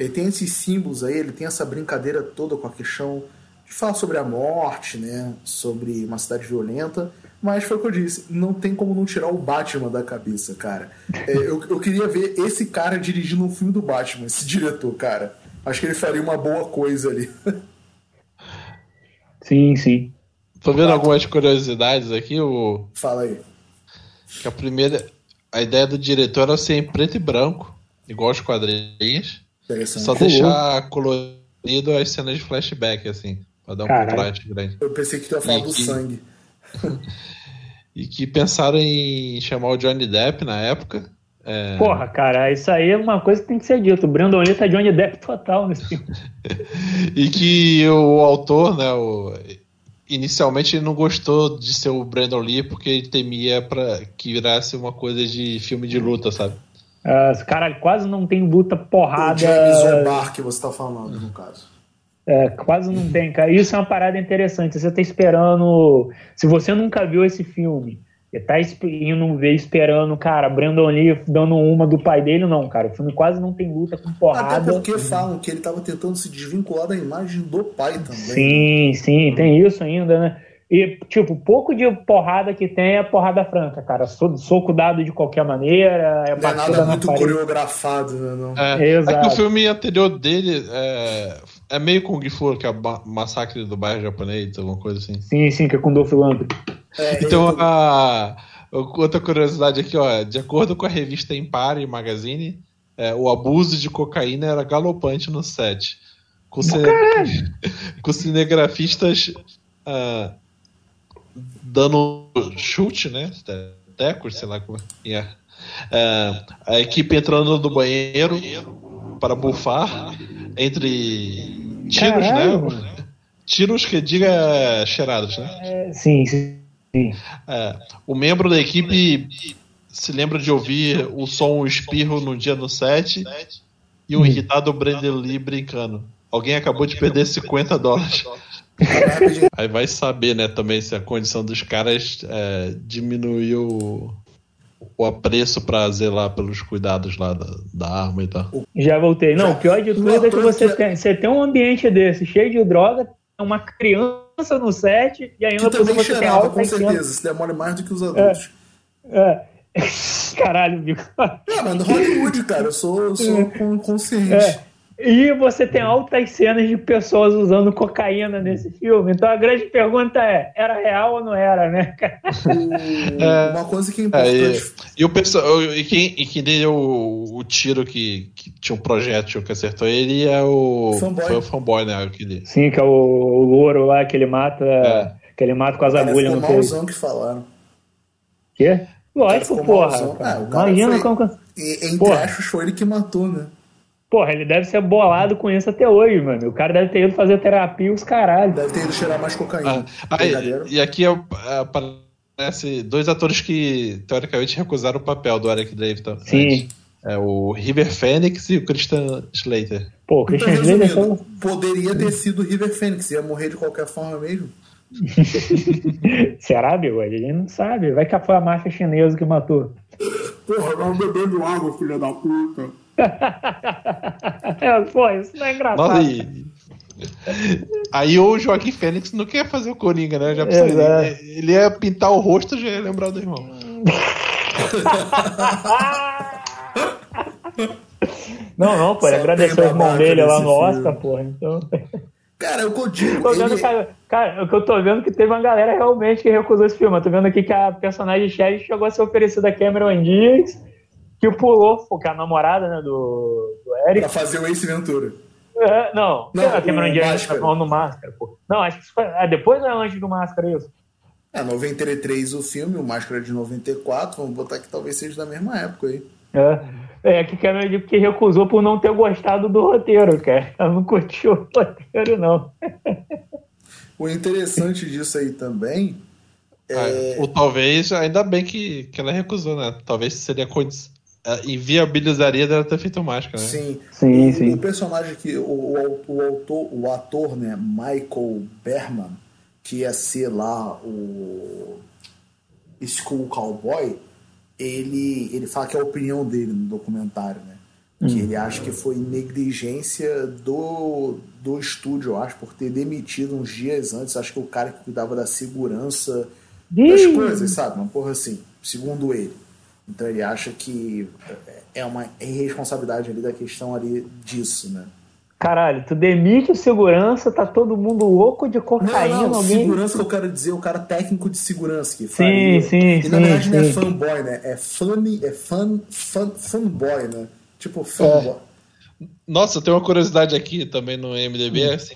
ele tem esses símbolos aí, ele tem essa brincadeira toda com a questão de falar sobre a morte, né? Sobre uma cidade violenta. Mas foi o que eu disse, não tem como não tirar o Batman da cabeça, cara. É, eu, eu queria ver esse cara dirigindo um filme do Batman, esse diretor, cara. Acho que ele faria uma boa coisa ali. *laughs* Sim, sim. Tô vendo algumas curiosidades aqui, o. Fala aí. Que a primeira. A ideia do diretor era ser em preto e branco, igual os quadrinhos. Só deixar colorido as cenas de flashback, assim, pra dar um contraste grande. Eu pensei que tu ia falar e do que... sangue. e *laughs* que pensaram em chamar o Johnny Depp na época. É... Porra, cara, isso aí é uma coisa que tem que ser dito. O Brandon Lee tá Johnny Depp total nesse filme. *laughs* e que o autor, né, o... inicialmente ele não gostou de ser o Brandon Lee porque ele temia pra que virasse uma coisa de filme de luta, sabe? Uh, cara quase não tem luta porrada. O James O'Barr que você tá falando, no caso. É, quase não tem, cara. Isso é uma parada interessante. Você tá esperando. Se você nunca viu esse filme, e tá indo ver esperando, cara, Brandon Lee dando uma do pai dele, não, cara. O filme quase não tem luta com porrada. Até porque falam que ele tava tentando se desvincular da imagem do pai também. Sim, sim, tem isso ainda, né? E, tipo, pouco de porrada que tem é porrada franca, cara. Soco dado de qualquer maneira. É, não é nada muito parede. coreografado, né? Não. É, Exato. é que o filme anterior dele é, é meio Kung Fu, que é o Massacre do Bairro Japonês, alguma coisa assim. Sim, sim, que é com Dolph Lundgren. É, então, tô... a, outra curiosidade aqui, ó. De acordo com a revista Empire Magazine, é, o abuso de cocaína era galopante no set. Com, cine... com cinegrafistas... Uh, dando chute, né? Tecos, sei lá como é. é. A equipe entrando no banheiro para bufar entre tiros, né? Caralho. né? Tiros que diga cheirados, né? É, sim, sim. É, o membro da equipe se lembra de ouvir o som espirro no dia no set e o hum. irritado Brandon Lee brincando. Alguém acabou de perder 50 dólares. Aí vai saber, né, também se a condição dos caras é, diminuiu o apreço pra zelar pelos cuidados lá da, da arma e tal. Já voltei. Não, o pior de tudo é que você tem, você tem um ambiente desse, cheio de droga, uma criança no set, e ainda que você tem alta com certeza, se demora mais do que os adultos. É, é. *laughs* Caralho, Bico. É, mas no Hollywood, cara, eu sou, eu sou é. consciente. É. E você tem altas cenas de pessoas usando cocaína nesse filme. Então a grande pergunta é: era real ou não era, né? É, uma coisa que é importante. É, e, e, o pessoal, e quem, e quem deu o, o tiro que, que, tinha um projétil que acertou ele é o. Fanboy. Foi o fanboy, né? Aquele... Sim, que é o, o louro lá que ele mata. É. Que ele mata com as agulhas no peito. que falaram. Quê? Lógico, porra. Ah, Imagina foi, como. Entre porra. aspas, foi ele que matou, né? Porra, ele deve ser bolado com isso até hoje, mano. O cara deve ter ido fazer terapia os caralho. Deve ter ido cheirar mais cocaína. Ah, aí, e aqui é, aparece dois atores que, teoricamente, recusaram o papel do Eric Davidson. Sim. É o River Phoenix e o Christian Slater. Pô, o Christian então, Slater só... poderia ter sido o River Phoenix, ia morrer de qualquer forma mesmo. *laughs* Será, meu? Ele não sabe. Vai que foi a máfia chinesa que matou. Porra, não bebendo água, filha da puta. *laughs* é, pô, isso não é engraçado. E... Aí o Joaquim Fênix não quer fazer o Coringa, né? Já ele, ele ia pintar o rosto e já ia lembrar do irmão. *laughs* Não, não, pô, ele agradeceu o irmão dele lá no Oscar, porra. Então... Cara, *laughs* o Godinho. Tô vendo, ele... cara, cara, o que eu tô vendo é que teve uma galera realmente que recusou esse filme. Eu tô vendo aqui que a personagem Sherry chegou a ser oferecida a Cameron Diaz que pulou, porque a namorada né, do, do Eric. Pra fazer o Ace Ventura. É, não, não a Cameron Diaz tá falando no Máscara, pô. Não, acho que isso foi. É, depois ou é antes do Máscara isso? É, 93 o filme, o Máscara é de 94, vamos botar que talvez seja da mesma época aí. É. É, que Cameron Diaz que recusou por não ter gostado do roteiro, cara. Ela não curtiu o roteiro, não. o interessante disso aí também é... Ah, ou talvez, ainda bem que, que ela recusou, né? Talvez seria condição inviabilizaria dela ter feito máscara, né? Sim. sim, o, sim. o personagem que o, o, o, autor, o ator, né, Michael Berman, que ia ser lá o School Cowboy, ele, ele fala que é a opinião dele no documentário, né? Que hum. ele acha que foi negligência do, do estúdio, eu acho, por ter demitido uns dias antes. Acho que o cara que cuidava da segurança das coisas, sabe? Uma porra assim, segundo ele. Então ele acha que é uma irresponsabilidade ali da questão ali disso, né? Caralho, tu demite o segurança, tá todo mundo louco de cocaína. Não, não, alguém... segurança que eu quero dizer, o cara técnico de segurança que faria. Sim, sim, e sim. na verdade sim. não é fanboy, né? É funny, é fun, fun, fanboy, né? Tipo fanboy. É. Nossa, tem uma curiosidade aqui também no MDB, hum. assim,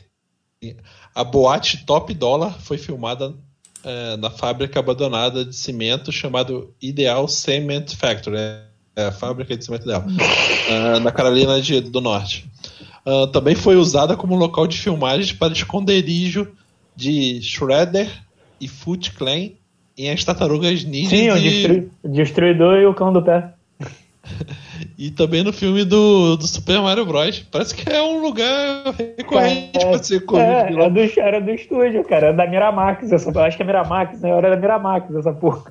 a boate Top Dollar foi filmada é, na fábrica abandonada de cimento chamado Ideal Cement Factory, é a fábrica de cimento ideal, é, na Carolina de, do Norte. Uh, também foi usada como local de filmagens para esconderijo de Shredder e Foot Clan em As Tartarugas Ninja. Sim, de... o Destruidor e o Cão do Pé. *laughs* e também no filme do, do Super Mario Bros. Parece que é um lugar recorrente é, pra ser comido. É, era do, era do estúdio, cara. Era da Miramax. Essa, acho que é Miramax, né? Era da Miramax essa porra.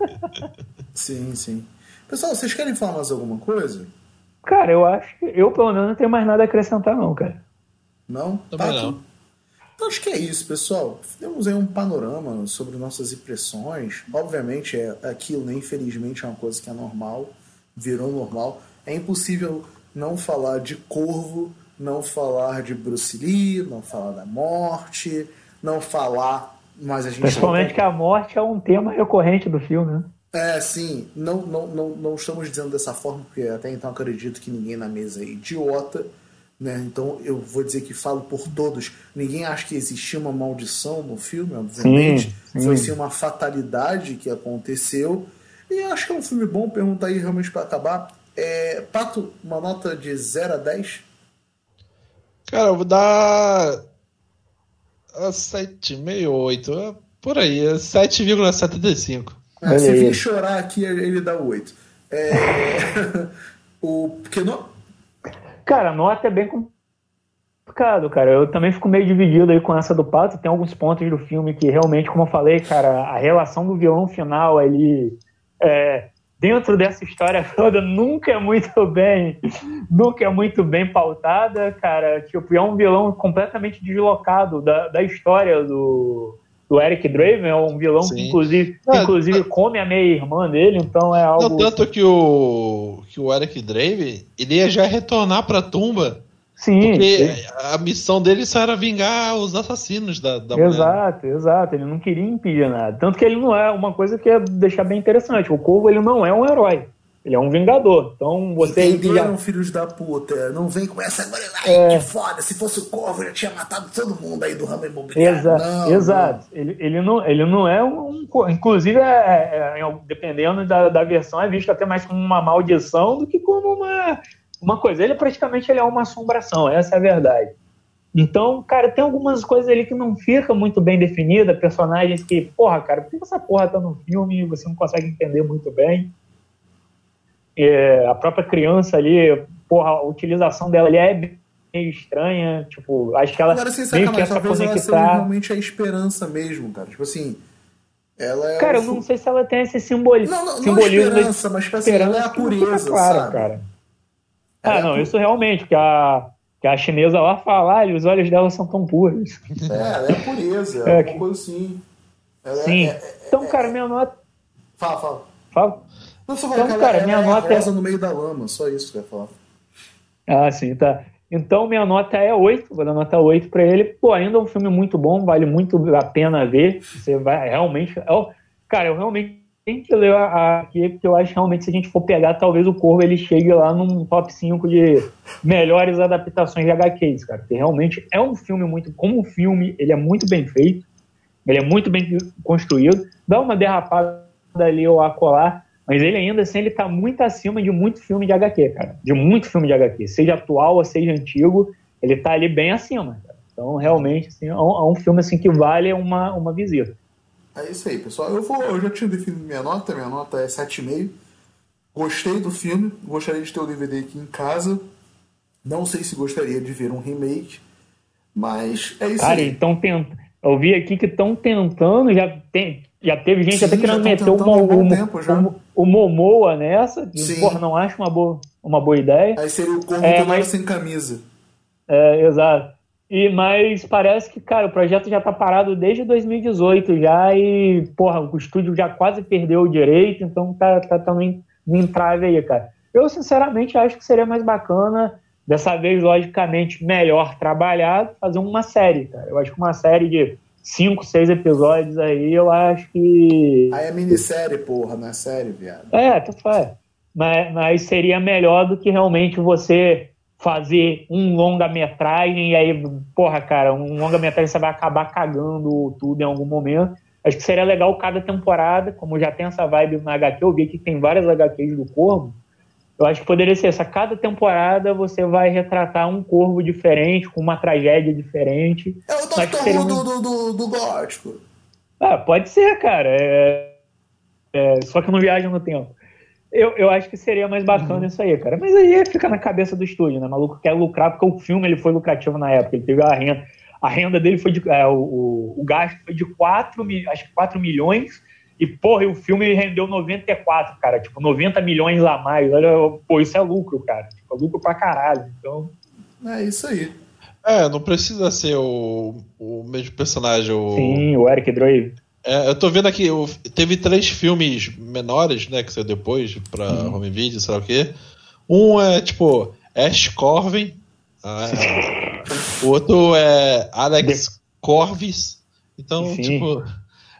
*laughs* Sim, sim. Pessoal, vocês querem falar mais alguma coisa? Cara, eu acho que eu, pelo menos, não tenho mais nada a acrescentar, não, cara. Não? Também tá não. Então, acho que é isso, pessoal. Temos aí um panorama sobre nossas impressões. Obviamente, é aquilo, né? infelizmente, é uma coisa que é normal virou normal. É impossível não falar de Corvo, não falar de Bruce Lee, não falar da morte, não falar. Mas a gente Principalmente não... que a morte é um tema recorrente do filme, né? É, sim. Não, não, não, não estamos dizendo dessa forma, porque até então acredito que ninguém na mesa é idiota. Né? Então eu vou dizer que falo por todos. Ninguém acha que existia uma maldição no filme, obviamente. Sim, sim. Foi sim uma fatalidade que aconteceu. E acho que é um filme bom, pergunta aí realmente para acabar. É, Pato, uma nota de 0 a 10? Cara, eu vou dar. 7,5, 8. É por aí, 7,75. É, se vir chorar aqui, ele dá 8. É... *laughs* o... Porque no... Cara, a nota é bem complicado, cara. Eu também fico meio dividido aí com essa do Pato. Tem alguns pontos do filme que realmente, como eu falei, cara, a relação do violão final ali é, dentro dessa história toda nunca é muito bem, nunca é muito bem pautada, cara. Tipo, é um vilão completamente deslocado da, da história do, do Eric Draven, é um vilão Sim. que inclusive, inclusive é, come a meia irmã dele, então é algo. Não, tanto que o, que o Eric Draven, ele ia já retornar pra tumba Sim. Porque a missão dele só era vingar os assassinos da, da Exato, mulher. exato. Ele não queria impedir nada. Tanto que ele não é uma coisa que é deixar bem interessante. O Corvo ele não é um herói. Ele é um vingador. Então você. Entenderam, já... filhos da puta. Não vem com essa agora. Ai, é... que foda. Se fosse o Corvo, eu tinha matado todo mundo aí do ramo imobiliário. Exa não, exato. Não. Ele, ele, não, ele não é um. Inclusive, é, é, é, dependendo da, da versão, é visto até mais como uma maldição do que como uma, uma coisa. Ele praticamente ele é uma assombração, essa é a verdade. Então, cara, tem algumas coisas ali que não fica muito bem definida, personagens que, porra, cara, por que essa porra tá no filme e você não consegue entender muito bem? é, a própria criança ali, porra, a utilização dela ali é meio estranha, tipo, acho que ela Agora, sem meio que essa conectar... realmente a esperança mesmo, cara, tipo assim, ela é Cara, eu não sei se ela tem esse simbolismo. Não, não, simbolismo não esperança, mas tipo assim, ela é a pureza, claro, sabe? cara. Ah, não, isso realmente, que a, que a chinesa lá fala, ah, os olhos dela são tão puros. É, ela é a pureza, é, é uma coisa assim. Ela é, Sim. É, é, então, cara, minha nota... Fala, fala. Fala. Não, só então, cara, ela, minha ela nota é rosa no meio da lama, só isso que eu ia falar. Ah, sim, tá. Então minha nota é 8, vou dar nota 8 para ele. Pô, ainda é um filme muito bom, vale muito a pena ver. Você vai realmente. Eu, cara, eu realmente tenho que ler aqui, porque eu acho que realmente se a gente for pegar, talvez o Corvo ele chegue lá num top 5 de melhores adaptações de HQs, cara. Porque realmente é um filme muito. Como filme, ele é muito bem feito, ele é muito bem construído. Dá uma derrapada ali ou acolá, mas ele ainda assim ele tá muito acima de muito filme de HQ, cara. De muito filme de HQ. Seja atual ou seja antigo, ele tá ali bem acima. Cara. Então, realmente, assim, é um, é um, filme assim, que vale uma, uma visita. É isso aí, pessoal. Eu, vou, eu já tinha definido minha nota, minha nota é 7,5. Gostei do filme, gostaria de ter o DVD aqui em casa. Não sei se gostaria de ver um remake, mas é isso Cara, aí. Então, tent... eu vi aqui que estão tentando, já tem, já teve gente Sim, até querendo meter o, o, o, o, Momoa nessa. E, porra, não acho uma boa, uma boa ideia. Aí seria o corpo é, mas... sem camisa. É, exato. E, mas parece que, cara, o projeto já tá parado desde 2018 já e, porra, o estúdio já quase perdeu o direito, então tá, tá também no entrave aí, cara. Eu, sinceramente, acho que seria mais bacana, dessa vez, logicamente, melhor trabalhado, fazer uma série, cara. Eu acho que uma série de cinco, seis episódios aí, eu acho que. Aí é minissérie, porra, não é série, viado. É, tu faz. Mas, mas seria melhor do que realmente você fazer um longa-metragem e aí, porra, cara, um longa-metragem você vai acabar cagando tudo em algum momento. Acho que seria legal cada temporada, como já tem essa vibe na HQ, eu vi que tem várias HQs do Corvo, eu acho que poderia ser essa. Cada temporada você vai retratar um corvo diferente, com uma tragédia diferente. É o Doctor Who do, do, do, gótico. Ah, pode ser, cara. É... É... Só que não viaja no tempo. Eu, eu acho que seria mais bacana uhum. isso aí, cara. Mas aí fica na cabeça do estúdio, né? O maluco quer lucrar, porque o filme ele foi lucrativo na época. Ele teve a renda. A renda dele foi de. É, o, o, o gasto foi de 4, acho que 4 milhões e, porra, o filme rendeu 94, cara. Tipo, 90 milhões a mais. Olha, pô, isso é lucro, cara. Tipo, é lucro pra caralho. Então. É isso aí. É, não precisa ser o, o mesmo personagem. O... Sim, o Eric Drake. É, eu tô vendo aqui, teve três filmes menores, né, que saiu depois pra uhum. home video, sei lá o quê. Um é, tipo, Ash Corvin. Ah, é. o outro é Alex Corvis. Então, Sim. tipo,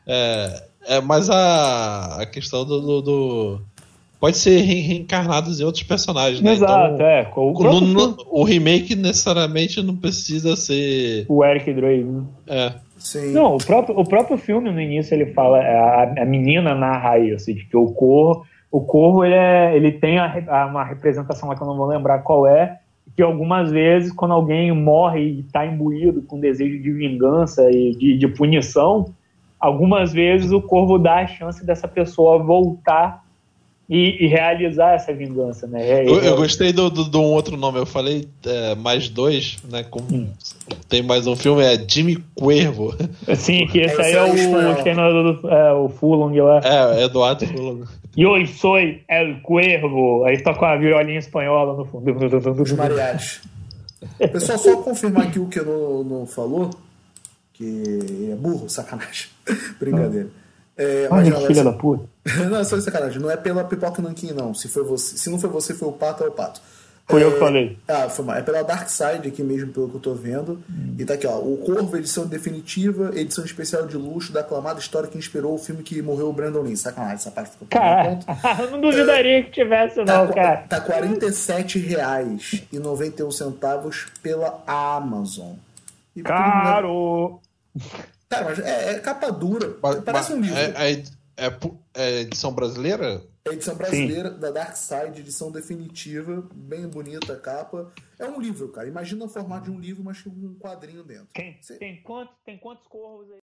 é, é, mas a, a questão do, do, do pode ser reencarnados em outros personagens, né? Exato, então, é. O, no, no, o, remake necessariamente não precisa ser. O Eric Drake. Né? É. Sim. Não, o próprio, o próprio filme no início ele fala, é, a, a menina narra isso, de que o corvo, o corvo ele, é, ele tem a, a, uma representação lá que eu não vou lembrar qual é, que algumas vezes quando alguém morre e está imbuído com desejo de vingança e de, de punição, algumas vezes o corvo dá a chance dessa pessoa voltar e, e realizar essa vingança, né? É, eu, eu, gostei do, do, do, um outro nome, eu falei é, mais dois, né? Com, hum. Tem mais um filme, é Jimmy Cuervo. *laughs* Sim, que esse, aí é, é o, o, é, o Fulong lá. É, Eduardo Fulong. Eu sou El Cuervo. Aí toca uma violinha espanhola no fundo. Os mariachis. *laughs* Pessoal, só confirmar aqui o que não, não falou que é burro, sacanagem. *laughs* Brincadeira. É, Ai, filha assim, da puta. *laughs* não, é só sacanagem. Não é pela pipoca nanquim, não. Se, foi você, se não foi você, foi o pato, é o pato. Foi é, eu que falei. Ah, foi mal. É pela Dark Side aqui mesmo, pelo que eu tô vendo. Hum. E tá aqui, ó. O Corvo, edição definitiva, edição especial de luxo da aclamada história que inspirou o filme que morreu o Brandon Lee. Sacanagem, essa parte ficou Cara, *laughs* eu não duvidaria é, que tivesse, tá, não, cara. Tá R$ 47,91 pela Amazon. E Caro! Cara, mas é, é capa dura. Mas, Parece um livro. É, é, é, é edição brasileira? É edição brasileira Sim. da Dark Side, edição definitiva, bem bonita a capa. É um livro, cara. Imagina o formato de um livro, mas com um quadrinho dentro. Tem, tem, quantos, tem quantos corvos aí?